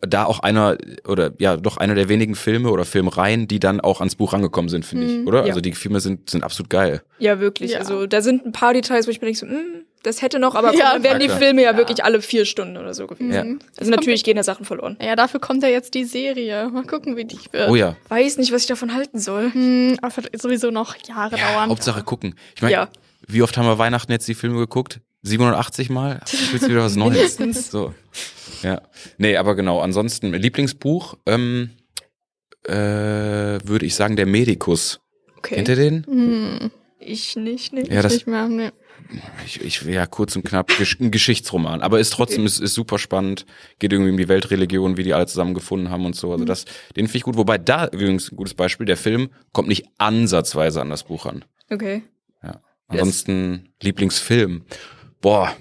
da auch einer oder ja doch einer der wenigen Filme oder Filmreihen, die dann auch ans Buch rangekommen sind, finde ich, oder? Ja. Also die Filme sind sind absolut geil. Ja, wirklich. Ja. Also da sind ein paar Details, wo ich mir denke, so, hm, das hätte noch, aber Ja, dann werden die. Filme ja, Ja. wirklich alle vier Stunden oder so gewesen. Ja. Also natürlich gehen da Sachen verloren. Ja, dafür kommt ja jetzt die Serie. Mal gucken, wie die wird. Oh ja. Weiß nicht, was ich davon halten soll. Hm, aber wird sowieso noch Jahre dauern. Hauptsache gucken. Ich meine, Ja. wie oft haben wir Weihnachten jetzt die Filme geguckt? 780 Mal? Willst du wieder was Neues? so. Ja. Nee, aber genau. Ansonsten, Lieblingsbuch, ähm, äh, würde ich sagen, der Medikus. Okay. Kennt ihr den? Hm, Ich nicht, nicht. Ja, das, nicht mehr. Nee. Ich, ich, ja, kurz und knapp, ein Geschichtsroman. Aber ist trotzdem, ist, ist super spannend. Geht irgendwie um die Weltreligion, wie die alle zusammen gefunden haben und so. Also das, den finde ich gut. Wobei da, übrigens, ein gutes Beispiel, der Film kommt nicht ansatzweise an das Buch an. Okay. Ja. Ansonsten Lieblingsfilm. Boah.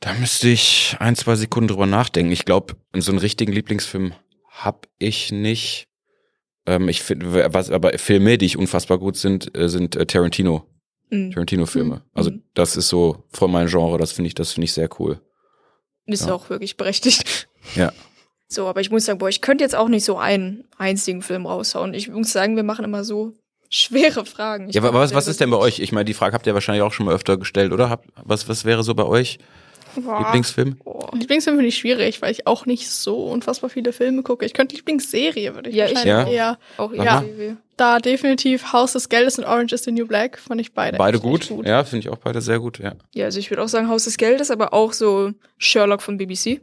Da müsste ich ein, zwei Sekunden drüber nachdenken. Ich glaube, so einen richtigen Lieblingsfilm hab ich nicht. Ähm, ich finde, was aber Filme, die ich unfassbar gut sind, äh, sind äh, Tarantino. Mhm. Tarantino-Filme. Also Mhm. das ist so von meinem Genre, das finde ich, das finde ich sehr cool. Ist Ja. auch wirklich berechtigt. Ja. So, aber ich muss sagen, boah, ich könnte jetzt auch nicht so einen einzigen Film raushauen. Ich muss sagen, wir machen immer so schwere Fragen. Ich Ja, aber was, was ist denn bei euch? Ich meine, die Frage habt ihr wahrscheinlich auch schon mal öfter gestellt, oder? Habt, was, was wäre so bei euch Boah. Lieblingsfilm? Boah. Lieblingsfilm finde ich schwierig, weil ich auch nicht so unfassbar viele Filme gucke. Ich könnte Lieblingsserie, würde ich Ja, ich- Ja. eher. Auch Aha. ja. Da definitiv Haus des Geldes und Orange is the New Black fand ich beide. Beide gut? echt Ja, finde ich auch beide sehr gut, ja. Ja, also ich würde auch sagen Haus des Geldes, aber auch so Sherlock von BBC.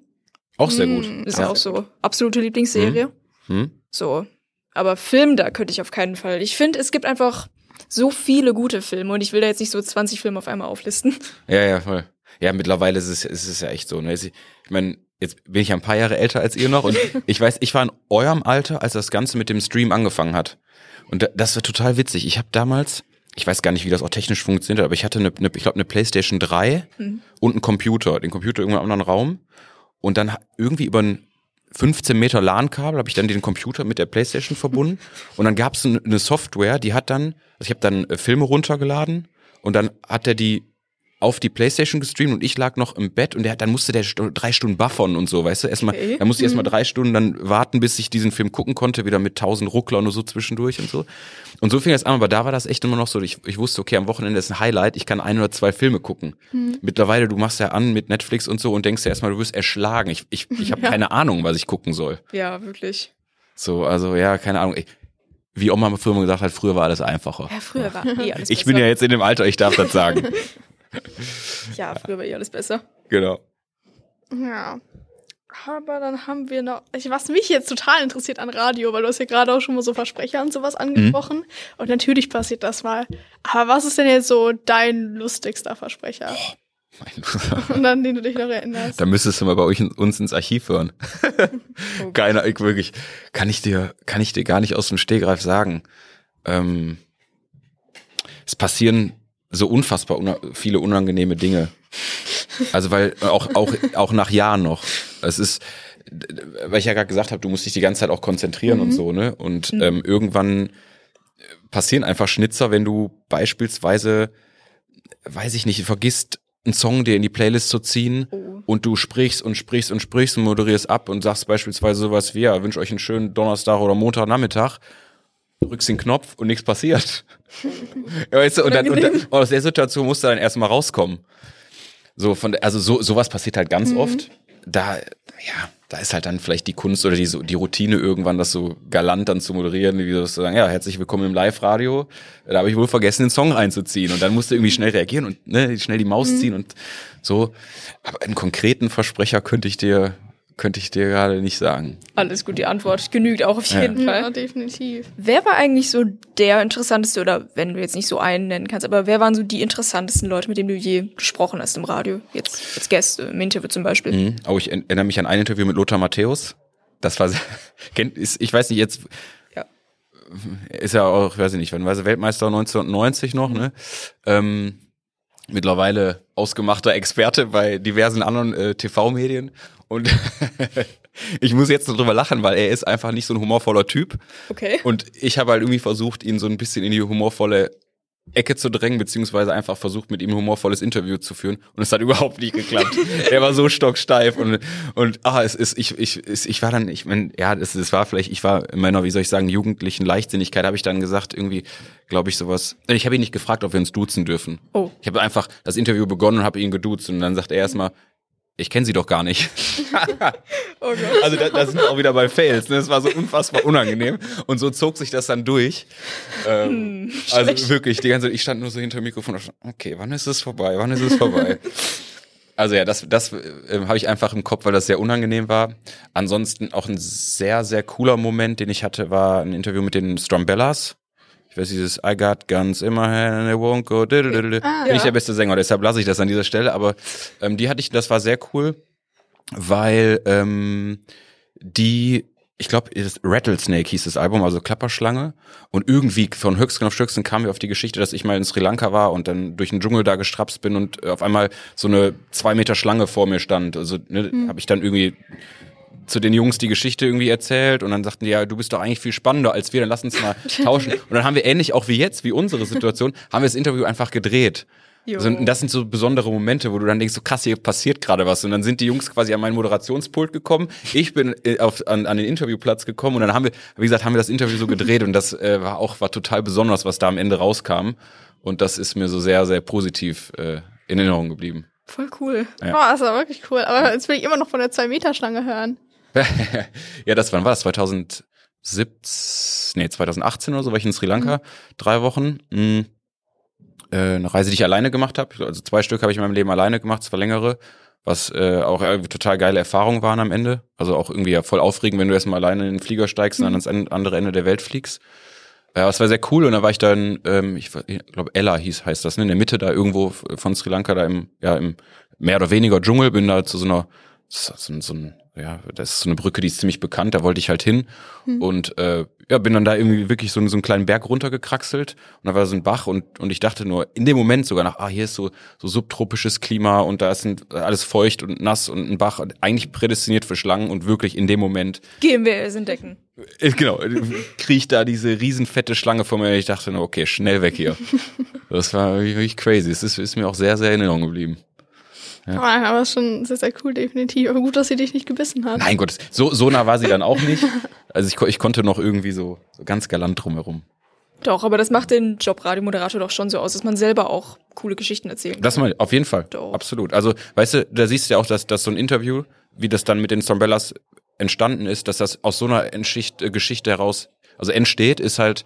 Auch sehr gut. Mm, Ist Ja. auch so absolute Lieblingsserie. Hm? So. Aber Film, da könnte ich auf keinen Fall. Ich finde, es gibt einfach so viele gute Filme und ich will da jetzt nicht so 20 Filme auf einmal auflisten. Ja, ja, voll. Ja, mittlerweile ist es, ist es ja echt so. Ne? Ich meine, jetzt bin ich ja ein paar Jahre älter als ihr noch und ich weiß, ich war in eurem Alter, als das Ganze mit dem Stream angefangen hat. Und da- das war total witzig. Ich habe damals, ich weiß gar nicht, wie das auch technisch funktioniert, aber ich hatte eine, eine ich glaube, eine Playstation 3 Mhm. und einen Computer. Den Computer irgendwo im anderen Raum. Und dann irgendwie über ein 15 Meter LAN-Kabel habe ich dann den Computer mit der Playstation verbunden. Und dann gab es eine Software, die hat dann, also ich habe dann äh, Filme runtergeladen und dann hat er die auf die Playstation gestreamt und ich lag noch im Bett und der, dann musste der drei Stunden buffern und so, weißt du, erstmal, Okay. dann musste ich erstmal drei Stunden dann warten, bis ich diesen Film gucken konnte, wieder mit tausend Ruckler und so zwischendurch und so. Und so fing das an, aber da war das echt immer noch so, ich, ich wusste, okay, am Wochenende ist ein Highlight, ich kann ein oder zwei Filme gucken. Mittlerweile, du machst ja an mit Netflix und so und denkst ja erstmal, du wirst erschlagen. Ich, ich, ich habe keine Ahnung, was ich gucken soll. Ja, wirklich. So, also ja, keine Ahnung. Ich, wie Oma früher gesagt hat, früher war alles einfacher. Ja, früher war eh alles Ich bin ja jetzt in dem Alter, ich darf das sagen. Ja, früher war eh alles besser. genau. Ja. Aber dann haben wir noch, ich- was mich jetzt total interessiert an Radio, weil du hast ja gerade auch schon mal so Versprecher und sowas angesprochen. Und natürlich passiert das mal. Aber was ist denn jetzt so dein lustigster Versprecher? Und an den du dich noch erinnerst? Da müsstest du mal bei euch in, uns ins Archiv hören. Oh. Keiner, ich wirklich, kann ich dir, kann ich dir gar nicht aus dem Stehgreif sagen. Ähm, es passieren so unfassbar una viele unangenehme Dinge. Also weil auch auch auch nach Jahren noch. Es ist, weil ich ja gerade gesagt habe, du musst dich die ganze Zeit auch konzentrieren und so ne. Und ähm, irgendwann passieren einfach Schnitzer, wenn du beispielsweise, weiß ich nicht, vergisst einen Song dir in die Playlist zu ziehen Oh. und du sprichst und sprichst und sprichst und moderierst ab und sagst beispielsweise sowas wie, ja, wünsche euch einen schönen Donnerstag oder Montagnachmittag, drückst den Knopf und nichts passiert. weißt du, und dann, und dann aus der Situation musst du dann erstmal rauskommen. So von, also so, sowas passiert halt ganz oft. Da, ja, da ist halt dann vielleicht die Kunst oder die, so- die Routine irgendwann, das so galant dann zu moderieren, wie zu sagen, ja, herzlich willkommen im Live-Radio. Da habe ich wohl vergessen, den Song reinzuziehen. Und dann musst du irgendwie schnell reagieren und ne, schnell die Maus ziehen und so. Aber einen konkreten Versprecher könnte ich dir, könnte ich dir gerade nicht sagen. Alles gut, die Antwort genügt auch auf jeden Ja, Fall. definitiv. Wer war eigentlich so der interessanteste, oder wenn du jetzt nicht so einen nennen kannst, aber wer waren so die interessantesten Leute, mit denen du je gesprochen hast im Radio? Jetzt als Gäste, im Interview zum Beispiel. Mhm. Oh, ich erinnere mich an ein Interview mit Lothar Matthäus. Das war, sehr- ich weiß nicht, jetzt Ja. ist ja auch, ich weiß ich nicht, wann war sie Weltmeister 1990 noch, ne? Ähm, mittlerweile ausgemachter Experte bei diversen anderen äh, TV-Medien. Und ich muss jetzt drüber lachen, weil er ist einfach nicht so ein humorvoller Typ. Okay. Und ich habe halt irgendwie versucht, ihn so ein bisschen in die humorvolle Ecke zu drängen, beziehungsweise einfach versucht, mit ihm ein humorvolles Interview zu führen. Und es hat überhaupt nicht geklappt. er war so stocksteif und, und ah, es ist, ich, ich, es, ich war dann, ich meine, ja, das, das war vielleicht, ich war in meiner, wie soll ich sagen, jugendlichen Leichtsinnigkeit, habe ich dann gesagt, irgendwie, glaube ich, sowas. Ich habe ihn nicht gefragt, ob wir uns duzen dürfen. Oh. Ich habe einfach das Interview begonnen und habe ihn geduzt und dann sagt er erstmal, ich kenne sie doch gar nicht. Oh Gott. Also da, da sind wir auch wieder bei Fails. Ne? Das war so unfassbar unangenehm. Und so zog sich das dann durch. Ähm, also wirklich, die ganze ich stand nur so hinter dem Mikrofon und dachte, okay, wann ist es vorbei? Wann ist es vorbei? Also ja, das, das äh, habe ich einfach im Kopf, weil das sehr unangenehm war. Ansonsten auch ein sehr, sehr cooler Moment, den ich hatte, war ein Interview mit den Strumbellas. Ich weiß, dieses I got guns in my hand and they won't go. Bin Ah, ich der beste Sänger, deshalb lasse ich das an dieser Stelle. Aber ähm, die hatte ich, das war sehr cool, weil ähm, die, ich glaube, Rattlesnake hieß das Album, also Klapperschlange. Und irgendwie von Höchstgen auf Stöcksten kam mir auf die Geschichte, dass ich mal in Sri Lanka war und dann durch den Dschungel da gestrapst bin und äh, auf einmal so eine zwei Meter Schlange vor mir stand. Also ne, habe ich dann irgendwie zu den Jungs die Geschichte irgendwie erzählt und dann sagten die, ja, du bist doch eigentlich viel spannender als wir, dann lass uns mal tauschen. Und dann haben wir ähnlich auch wie jetzt, wie unsere Situation, haben wir das Interview einfach gedreht. So, und das sind so besondere Momente, wo du dann denkst, so krass, hier passiert gerade was. Und dann sind die Jungs quasi an meinen Moderationspult gekommen. Ich bin äh, auf, an, an den Interviewplatz gekommen und dann haben wir, wie gesagt, haben wir das Interview so gedreht und das äh, war auch war total besonders, was da am Ende rauskam. Und das ist mir so sehr, sehr positiv äh, in Erinnerung geblieben. Voll cool. Ja. Oh, das war wirklich cool. Aber jetzt will ich immer noch von der 2-Meter-Schlange hören. ja, das wann war das? 2017, nee, 2018 oder so, war ich in Sri Lanka, drei Wochen. Mh, äh, eine Reise, die ich alleine gemacht habe. Also zwei Stück habe ich in meinem Leben alleine gemacht, zwei längere, was äh, auch irgendwie total geile Erfahrungen waren am Ende. Also auch irgendwie ja voll aufregend, wenn du erstmal alleine in den Flieger steigst und dann ans an- andere Ende der Welt fliegst. Ja, das war sehr cool und da war ich dann, ähm, ich, ich glaube Ella hieß, heißt das, ne, in der Mitte da irgendwo von Sri Lanka, da im, ja, im mehr oder weniger Dschungel, bin da zu so einer, so, so, so ein, ja, das ist so eine Brücke, die ist ziemlich bekannt, da wollte ich halt hin und äh, ja, bin dann da irgendwie wirklich so, so einen kleinen Berg runtergekraxelt und da war so ein Bach und, und ich dachte nur in dem Moment sogar nach, ah, hier ist so, so subtropisches Klima und da ist ein, alles feucht und nass und ein Bach, eigentlich prädestiniert für Schlangen und wirklich in dem Moment Gehen wir es entdecken. äh, Genau, kriegt da diese riesenfette Schlange vor mir. Ich dachte nur, okay, schnell weg hier. Das war wirklich crazy. Es ist, ist mir auch sehr, sehr in Erinnerung geblieben. Ja. Aber ist schon sehr, sehr cool, definitiv. Aber gut, dass sie dich nicht gebissen hat. Nein Gott, so, so nah war sie dann auch nicht. Also ich, ich konnte noch irgendwie so, so ganz galant drumherum. Doch, aber das macht den Job Radiomoderator doch schon so aus, dass man selber auch coole Geschichten erzählen kann. Das mal, auf jeden Fall. Doch. Absolut. Also, weißt du, da siehst du ja auch, dass, dass so ein Interview, wie das dann mit den Stombellas entstanden ist, dass das aus so einer Entschicht, äh, Geschichte heraus, also entsteht, ist halt,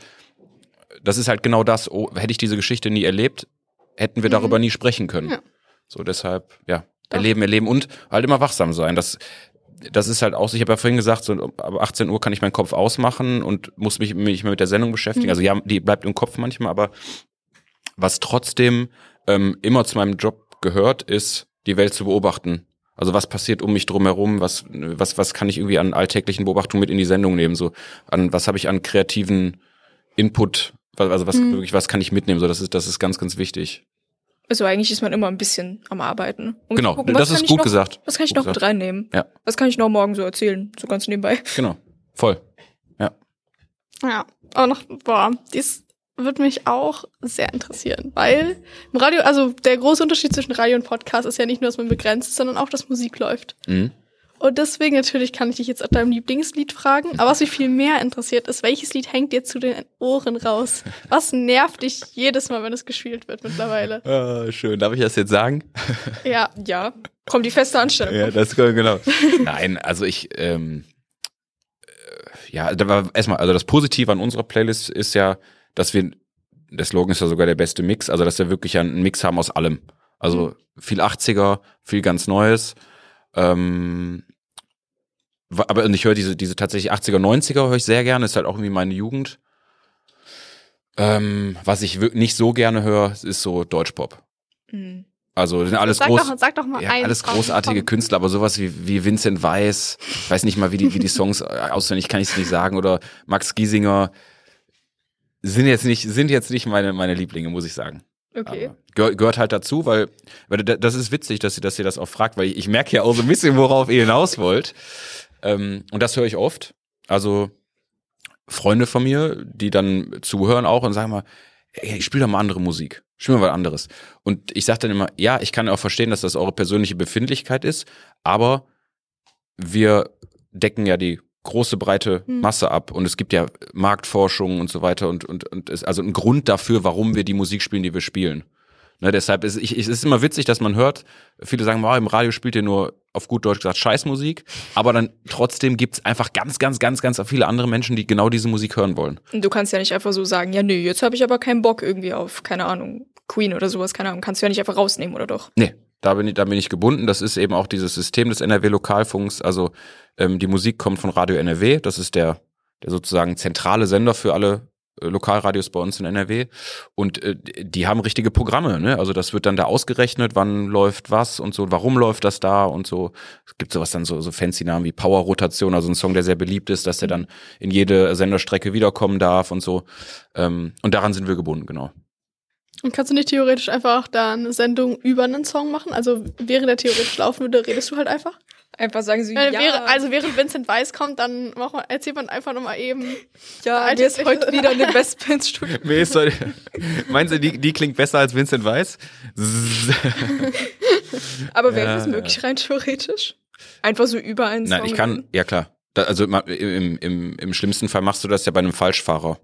das ist halt genau das, oh, hätte ich diese Geschichte nie erlebt, hätten wir darüber nie sprechen können. Ja. So, deshalb, ja, erleben, erleben und halt immer wachsam sein. Das, das ist halt auch ich habe ja vorhin gesagt, so ab 18 Uhr kann ich meinen Kopf ausmachen und muss mich nicht mehr mit der Sendung beschäftigen. Also ja, die bleibt im Kopf manchmal, aber was trotzdem ähm, immer zu meinem Job gehört, ist, die Welt zu beobachten. Also was passiert um mich drumherum, was, was, was kann ich irgendwie an alltäglichen Beobachtungen mit in die Sendung nehmen, so an was habe ich an kreativen Input, also was wirklich, was kann ich mitnehmen, so das ist, das ist ganz, ganz wichtig. Also eigentlich ist man immer ein bisschen am Arbeiten. Um Genau, gucken, das ist ich gut noch, gesagt. Was kann ich Gut noch gesagt. mit reinnehmen? Ja. Was kann ich noch morgen so erzählen? So ganz nebenbei. Genau, voll. Ja. Ja, auch noch, boah, dies wird mich auch sehr interessieren, weil im Radio, also der große Unterschied zwischen Radio und Podcast ist ja nicht nur, dass man begrenzt ist, sondern auch, dass Musik läuft. Mhm. Und deswegen natürlich kann ich dich jetzt nach deinem Lieblingslied fragen. Aber was mich viel mehr interessiert, ist, welches Lied hängt dir zu den Ohren raus? Was nervt dich jedes Mal, wenn es gespielt wird mittlerweile? Ah, schön, darf ich das jetzt sagen? Ja, Ja, kommt die feste Anstellung. Ja, das genau. Nein, also ich, ähm, äh, ja, da war erstmal, also das Positive an unserer Playlist ist ja, dass wir, der Slogan ist ja sogar der beste Mix, also dass wir wirklich einen Mix haben aus allem. Also viel 80er, viel ganz Neues. Ähm, aber und ich höre diese, diese tatsächlich 80er, 90er höre ich sehr gerne, ist halt auch irgendwie meine Jugend. Ähm, was ich nicht so gerne höre, ist so Deutschpop. Mhm. Also sind alles sag, groß. doch, sag doch mal Ja, alles Song. großartige Komm. Künstler, aber sowas wie, wie Vincent Weiss, ich weiß nicht mal, wie die, wie die Songs äh, auswendig kann ich es nicht sagen, oder Max Giesinger, sind jetzt nicht, sind jetzt nicht meine, meine Lieblinge, muss ich sagen. Okay. Gehör, gehört halt dazu, weil, weil da- das ist witzig, dass ihr, dass ihr das auch fragt, weil ich, ich merke ja auch so ein bisschen, worauf ihr hinaus wollt. Ähm, und das höre ich oft. Also Freunde von mir, die dann zuhören auch und sagen mal, ey, ich spiele doch mal andere Musik. Spiel mal was anderes. Und ich sage dann immer, ja, ich kann auch verstehen, dass das eure persönliche Befindlichkeit ist, aber wir decken ja die große breite Hm. Masse ab und es gibt ja Marktforschung und so weiter und und und ist also ein Grund dafür, warum wir die Musik spielen, die wir spielen. Ne, deshalb ist ich, es ist immer witzig, dass man hört, viele sagen, wow, im Radio spielt ihr nur auf gut Deutsch gesagt Scheißmusik, aber dann trotzdem gibt's einfach ganz, ganz, ganz, ganz viele andere Menschen, die genau diese Musik hören wollen. Und du kannst ja nicht einfach so sagen, ja, nö, jetzt habe ich aber keinen Bock irgendwie auf, keine Ahnung, Queen oder sowas, keine Ahnung. Kannst du ja nicht einfach rausnehmen, oder doch? Nee, da bin ich, da bin ich gebunden. Das ist eben auch dieses System des NRW-Lokalfunks. Also ähm, die Musik kommt von Radio NRW. Das ist der, der sozusagen zentrale Sender für alle äh, Lokalradios bei uns in NRW. Und äh, die haben richtige Programme. Ne? Also das wird dann da ausgerechnet, wann läuft was und so, warum läuft das da und so. Es gibt sowas dann so, so fancy Namen wie Power-Rotation, also ein Song, der sehr beliebt ist, dass der dann in jede Senderstrecke wiederkommen darf und so. Ähm, und daran sind wir gebunden, genau. Und kannst du nicht theoretisch einfach da eine Sendung über einen Song machen? Also während der theoretisch laufen würde, redest du halt einfach? Einfach sagen sie, Äh, ja, während, also während Vincent Weiss kommt, dann macht man, erzählt man einfach nochmal eben. ja, Alter, mir ist heute wieder eine Westpins-Studie. Wer ist heute, meinst du, die, die klingt besser als Vincent Weiss? Aber wäre Ja, das möglich rein theoretisch? Einfach so über einen Nein, Song ich kann, ja klar. Da, also im, im, im schlimmsten Fall machst du das ja bei einem Falschfahrer.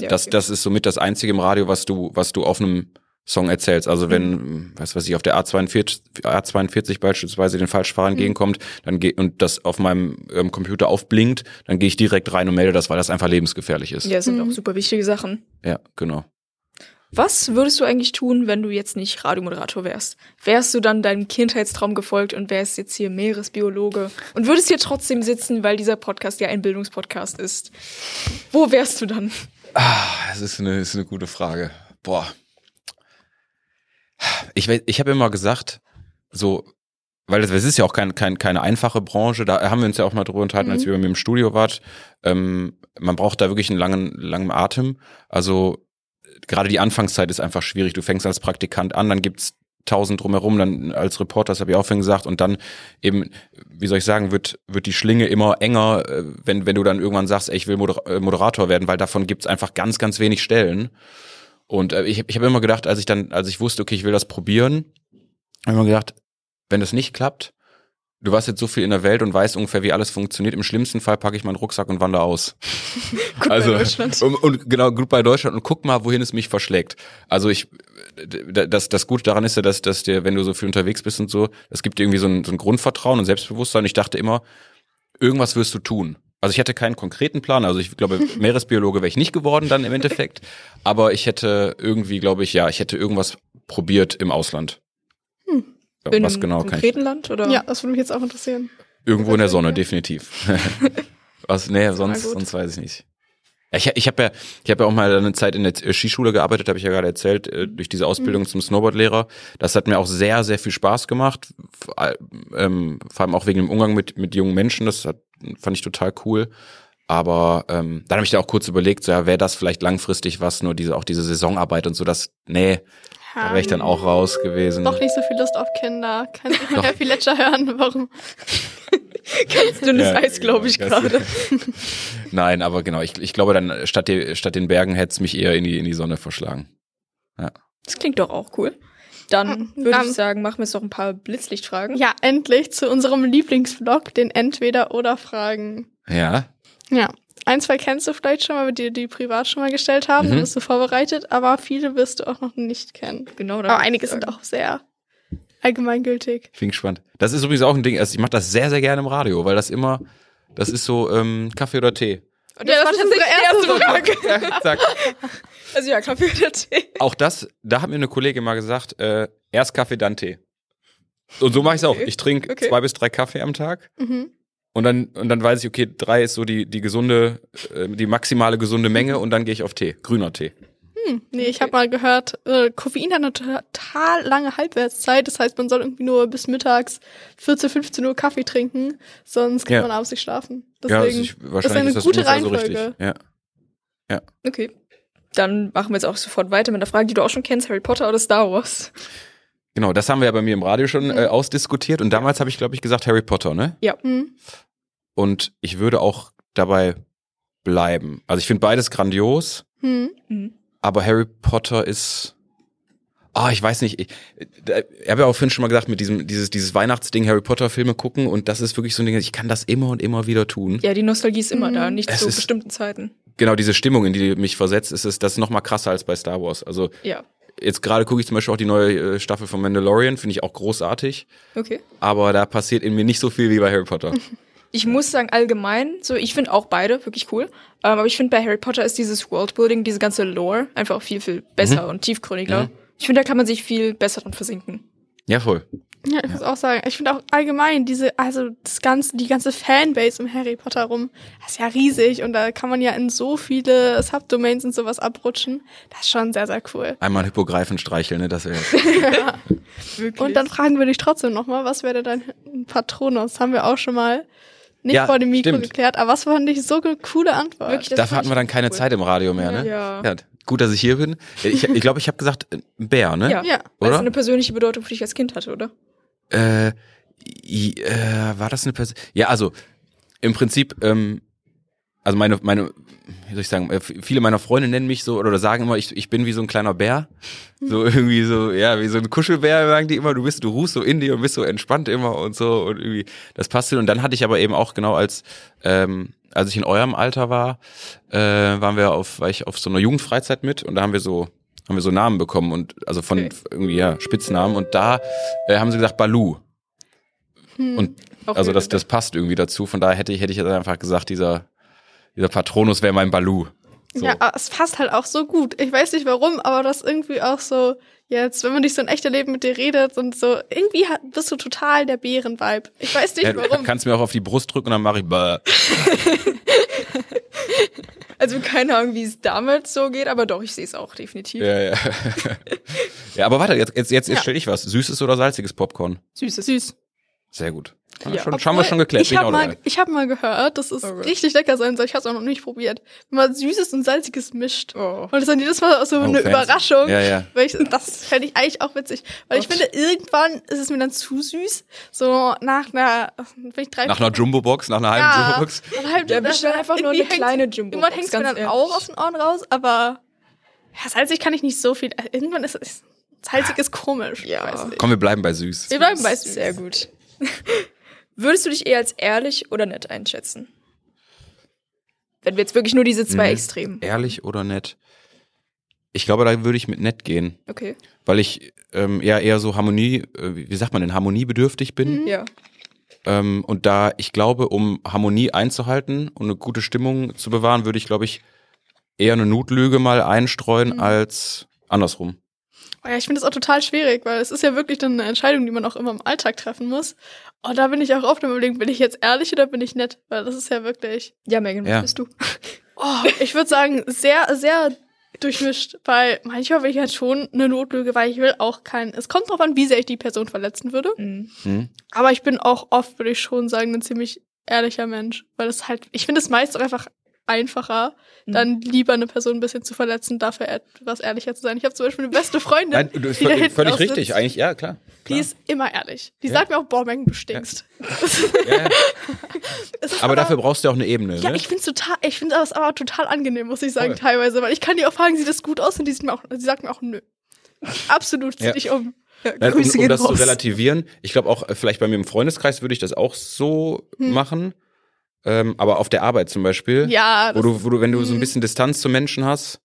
Ja, Das, okay. das ist somit das einzige im Radio, was du, was du auf einem Song erzählst. Also wenn, Mhm. was weiß ich, auf der A42, A42 beispielsweise den Falschfahrer Mhm. entgegenkommt, dann geh, und das auf meinem ähm, Computer aufblinkt, dann gehe ich direkt rein und melde das, weil das einfach lebensgefährlich ist. ja, das sind Mhm. auch super wichtige Sachen. Ja, genau. Was würdest du eigentlich tun, wenn du jetzt nicht Radiomoderator wärst? Wärst du dann deinem Kindheitstraum gefolgt und wärst jetzt hier Meeresbiologe und würdest hier trotzdem sitzen, weil dieser Podcast ja ein Bildungspodcast ist? Wo wärst du dann? Ah, das ist eine, ist eine gute Frage. Boah. Ich, ich habe immer gesagt, so, weil das, das ist ja auch kein, kein, keine einfache Branche, da haben wir uns ja auch mal drüber unterhalten, als Mhm. wir bei mir im Studio wart. Ähm, man braucht da wirklich einen langen, langen Atem. Also gerade die Anfangszeit ist einfach schwierig. Du fängst als Praktikant an, dann gibt's tausend drumherum, dann als Reporter, das habe ich auch vorhin gesagt, und dann eben, wie soll ich sagen, wird, wird die Schlinge immer enger, äh, wenn, wenn du dann irgendwann sagst, ey, ich will äh, Moderator werden, weil davon gibt's einfach ganz, ganz wenig Stellen. Und äh, ich, ich habe immer gedacht, als ich dann, als ich wusste, okay, ich will das probieren, habe ich immer gedacht, wenn das nicht klappt, du warst jetzt so viel in der Welt und weißt ungefähr, wie alles funktioniert. Im schlimmsten Fall packe ich meinen Rucksack und wandere aus. Gut also, bei Deutschland. Und, und genau, gut bei Deutschland und guck mal, wohin es mich verschlägt. Also ich, das, das Gute daran ist ja, dass, dass dir, wenn du so viel unterwegs bist und so, das gibt irgendwie so ein, so ein Grundvertrauen und Selbstbewusstsein. Ich dachte immer, irgendwas wirst du tun. Also ich hatte keinen konkreten Plan. Also ich glaube, Meeresbiologe wäre ich nicht geworden dann im Endeffekt. Aber ich hätte irgendwie, glaube ich, ja, ich hätte irgendwas probiert im Ausland. Hm. Ja, In was genau kann ich? Land oder? Ja, das würde mich jetzt auch interessieren. Irgendwo in der Sonne, definitiv. was? Nee, sonst, sonst weiß ich nicht. Ich, ich habe ja, ich habe ja auch mal eine Zeit in der äh, Skischule gearbeitet, habe ich ja gerade erzählt, äh, durch diese Ausbildung zum Snowboardlehrer. Das hat mir auch sehr, sehr viel Spaß gemacht. Ähm, vor allem auch wegen dem Umgang mit, mit jungen Menschen. Das hat, fand ich total cool. Aber ähm, dann habe ich da auch kurz überlegt, so ja, wäre das vielleicht langfristig was, nur diese auch diese Saisonarbeit und so, das, nee, da wäre ich dann auch raus gewesen. Doch nicht so viel Lust auf Kinder. Kann ich mal Doch. Herr Fletcher hören? Warum? Ganz dünnes Ja, Eis, glaube ich gerade. Nein, aber genau, ich, ich glaube dann statt, die, statt den Bergen hätte es mich eher in die, in die Sonne verschlagen. Das klingt doch auch cool. Dann Mhm, würde ich sagen, machen wir jetzt noch ein paar Blitzlichtfragen. Ja, endlich zu unserem Lieblingsvlog, den Entweder-Oder-Fragen. Ja, Ja. Ein, zwei kennst du vielleicht schon, weil wir dir die privat schon mal gestellt haben. Mhm. Da bist du vorbereitet, aber viele wirst du auch noch nicht kennen. Genau. Aber einige sind auch sehr allgemeingültig. ich bin gespannt. Das ist übrigens auch ein Ding, also ich mache das sehr, sehr gerne im Radio, weil das immer, das ist so ähm, Kaffee oder Tee. Und Ja, das, das war tatsächlich unsere erste erste Frage. Zack. Also ja, Kaffee oder Tee. Auch das, da hat mir eine Kollegin mal gesagt, äh, erst Kaffee, dann Tee. Und so mache ich es auch. Okay. Ich trinke Okay. zwei bis drei Kaffee am Tag Mhm. Und dann, und dann weiß ich, okay, drei ist so die, die gesunde, äh, die maximale gesunde Menge und dann gehe ich auf Tee, grüner Tee. Hm. Nee, ich habe mal gehört, äh, Koffein hat eine total lange Halbwertszeit. Das heißt, man soll irgendwie nur bis mittags 14, 15 Uhr Kaffee trinken, sonst kann Ja. man abends nicht schlafen. ja, Deswegen, also ich, das ist wahrscheinlich eine ist das gute ungefähr so Reihenfolge. richtig. Ja. Okay. Dann machen wir jetzt auch sofort weiter mit einer Frage, die du auch schon kennst, Harry Potter oder Star Wars? Genau, das haben wir ja bei mir im Radio schon Mhm. äh, ausdiskutiert und damals habe ich, glaube ich, gesagt Harry Potter, ne? Hm. Und ich würde auch dabei bleiben. Also ich finde beides grandios, Hm. Mhm. aber Harry Potter ist. Ah, ich weiß nicht. Ich, ich habe ja auch vorhin schon mal gesagt, mit diesem, dieses, dieses Weihnachtsding Harry Potter Filme gucken und das ist wirklich so ein Ding, ich kann das immer und immer wieder tun. Ja, die Nostalgie ist immer Mhm. da, nicht Es zu ist- bestimmten Zeiten. Genau, diese Stimmung, in die mich versetzt, ist es, das ist noch mal krasser als bei Star Wars. Also Ja. Jetzt gerade gucke ich zum Beispiel auch die neue äh, Staffel von Mandalorian, finde ich auch großartig, Okay. aber da passiert in mir nicht so viel wie bei Harry Potter. Ich muss sagen, allgemein, so, ich finde auch beide wirklich cool. Ähm, aber ich finde, bei Harry Potter ist dieses Worldbuilding, diese ganze Lore einfach viel, viel besser und tiefgründiger. Mhm. Ich finde, da kann man sich viel besser dran versinken. Ja, voll. Ja, ich muss auch sagen, ich finde auch allgemein diese, also das ganze, die ganze Fanbase um Harry Potter rum, das ist ja riesig und da kann man ja in so viele Subdomains und sowas abrutschen. Das ist schon sehr, sehr cool. Einmal Hippogreifen streicheln, ne? Das wäre Wirklich. Und dann fragen wir dich trotzdem nochmal, was wäre dein Patronus? Haben wir auch schon mal nicht Ja, vor dem Mikro stimmt. geklärt, aber was fand ich so eine coole Antwort? Wirklich, das Dafür hatten wir dann keine cool. Zeit im Radio mehr, ne? Ja. ja gut, dass ich hier bin. Ich glaube, ich, glaub, ich habe gesagt, äh, ein Bär, ne? Ja, Ja. weil es Oder? eine persönliche Bedeutung für dich als Kind hatte, oder? Äh, I, äh, war das eine Person? Ja, also im Prinzip, ähm, also meine, meine, wie soll ich sagen, äh, viele meiner Freunde nennen mich so oder sagen immer, ich, ich bin wie so ein kleiner Bär. So irgendwie so, ja, wie so ein Kuschelbär, sagen die immer, du bist, du ruhst so in dir und bist so entspannt immer und so und irgendwie, das passt hin. Und dann hatte ich aber eben auch genau als, ähm, als ich in eurem Alter war, äh, waren wir auf, war ich auf so einer Jugendfreizeit mit und da haben wir so, haben wir so Namen bekommen und also von Okay. irgendwie ja Spitznamen und da äh, haben sie gesagt Balu. Und Auch also das, das passt irgendwie dazu. Von daher hätte ich, hätte ich jetzt einfach gesagt, dieser, dieser Patronus wäre mein Balu. So. Ja, aber es passt halt auch so gut. Ich weiß nicht warum, aber das irgendwie auch so, jetzt, wenn man nicht so in echter Leben mit dir redet und so, irgendwie bist du total der Bären-Vibe. Ich weiß nicht Ja, du warum. kannst mir auch auf die Brust drücken und dann mache ich bäh. Also keine Ahnung, wie es damit so geht, aber doch, ich sehe es auch definitiv. Ja, ja. ja, aber warte, jetzt, jetzt, jetzt, jetzt Ja. stelle ich was. Süßes oder salziges Popcorn? Süßes. Süß. Sehr gut. Ja. Ja, schon, haben wir schon geklärt. Ich habe mal, ich hab mal gehört, dass es Oh richtig lecker sein soll. Ich habe es auch noch nicht probiert. Wenn man Süßes und Salziges mischt. Oh. Und das ist dann jedes Mal so Oh, eine fancy. Überraschung. Ja, ja. Weil ich, das fände ich eigentlich auch witzig. Weil ich finde, irgendwann ist es mir dann zu süß. So nach einer, wenn ich drei Nach einer Jumbo-Box, nach einer halben ja, Jumbo-Box. dann halt, Ja, bestell einfach nur eine kleine Jumbo. Irgendwann hängt es mir dann auch aus den Ohren raus, aber ja, salzig kann ich nicht so viel. also Irgendwann ist es. Salzig ist komisch. Ja. Weiß nicht. Komm, wir bleiben bei süß. Wir bleiben bei süß. Sehr gut. Würdest du dich eher als ehrlich oder nett einschätzen? Wenn wir jetzt wirklich nur diese zwei Mhm. Extremen. Ehrlich oder nett? Ich glaube, da würde ich mit nett gehen, Okay. weil ich ähm, eher eher so Harmonie, äh, wie sagt man denn, harmoniebedürftig bin. Ja. Ähm, und da, ich glaube, um Harmonie einzuhalten und eine gute Stimmung zu bewahren, würde ich, glaube ich, eher eine Notlüge mal einstreuen Mhm. als andersrum. Oh ja, ich finde das auch total schwierig, weil es ist ja wirklich dann eine Entscheidung, die man auch immer im Alltag treffen muss. Und da bin ich auch oft überlegen, bin ich jetzt ehrlich oder bin ich nett? Weil das ist ja wirklich. Ja, Megan, was Ja. bist du? Oh, ich würde sagen, sehr, sehr durchmischt, weil manchmal will ich halt schon eine Notlüge, weil ich will auch keinen. Es kommt drauf an, wie sehr ich die Person verletzen würde. Mhm. Hm? Aber ich bin auch oft, würde ich schon sagen, ein ziemlich ehrlicher Mensch. Weil es halt, ich finde es meist auch einfach einfacher, Mhm. dann lieber eine Person ein bisschen zu verletzen, dafür etwas ehrlicher zu sein. Ich habe zum Beispiel eine beste Freundin, Nein, du, die da völlig, hinten völlig richtig, sitzt. eigentlich, ja, klar. Die klar. ist immer ehrlich. Die Ja. sagt mir auch, boah, Megan, du stinkst. ja. Es ist Aber dafür brauchst du ja auch eine Ebene. ja, ne? ich finde total, ich finde das aber total angenehm, muss ich sagen, Voll. teilweise, weil ich kann die auch fragen, sieht das gut aus? Und die, sieht mir auch, die sagt mir auch, nö. Absolut, zieh Ja. dich um. Ja, Nein, um, um das zu raus. relativieren, ich glaube auch, äh, vielleicht bei mir im Freundeskreis würde ich das auch so Hm. machen. Ähm, aber auf der Arbeit zum Beispiel, Ja, wo du, wo du, wenn du so ein Mhm. bisschen Distanz zu Menschen hast,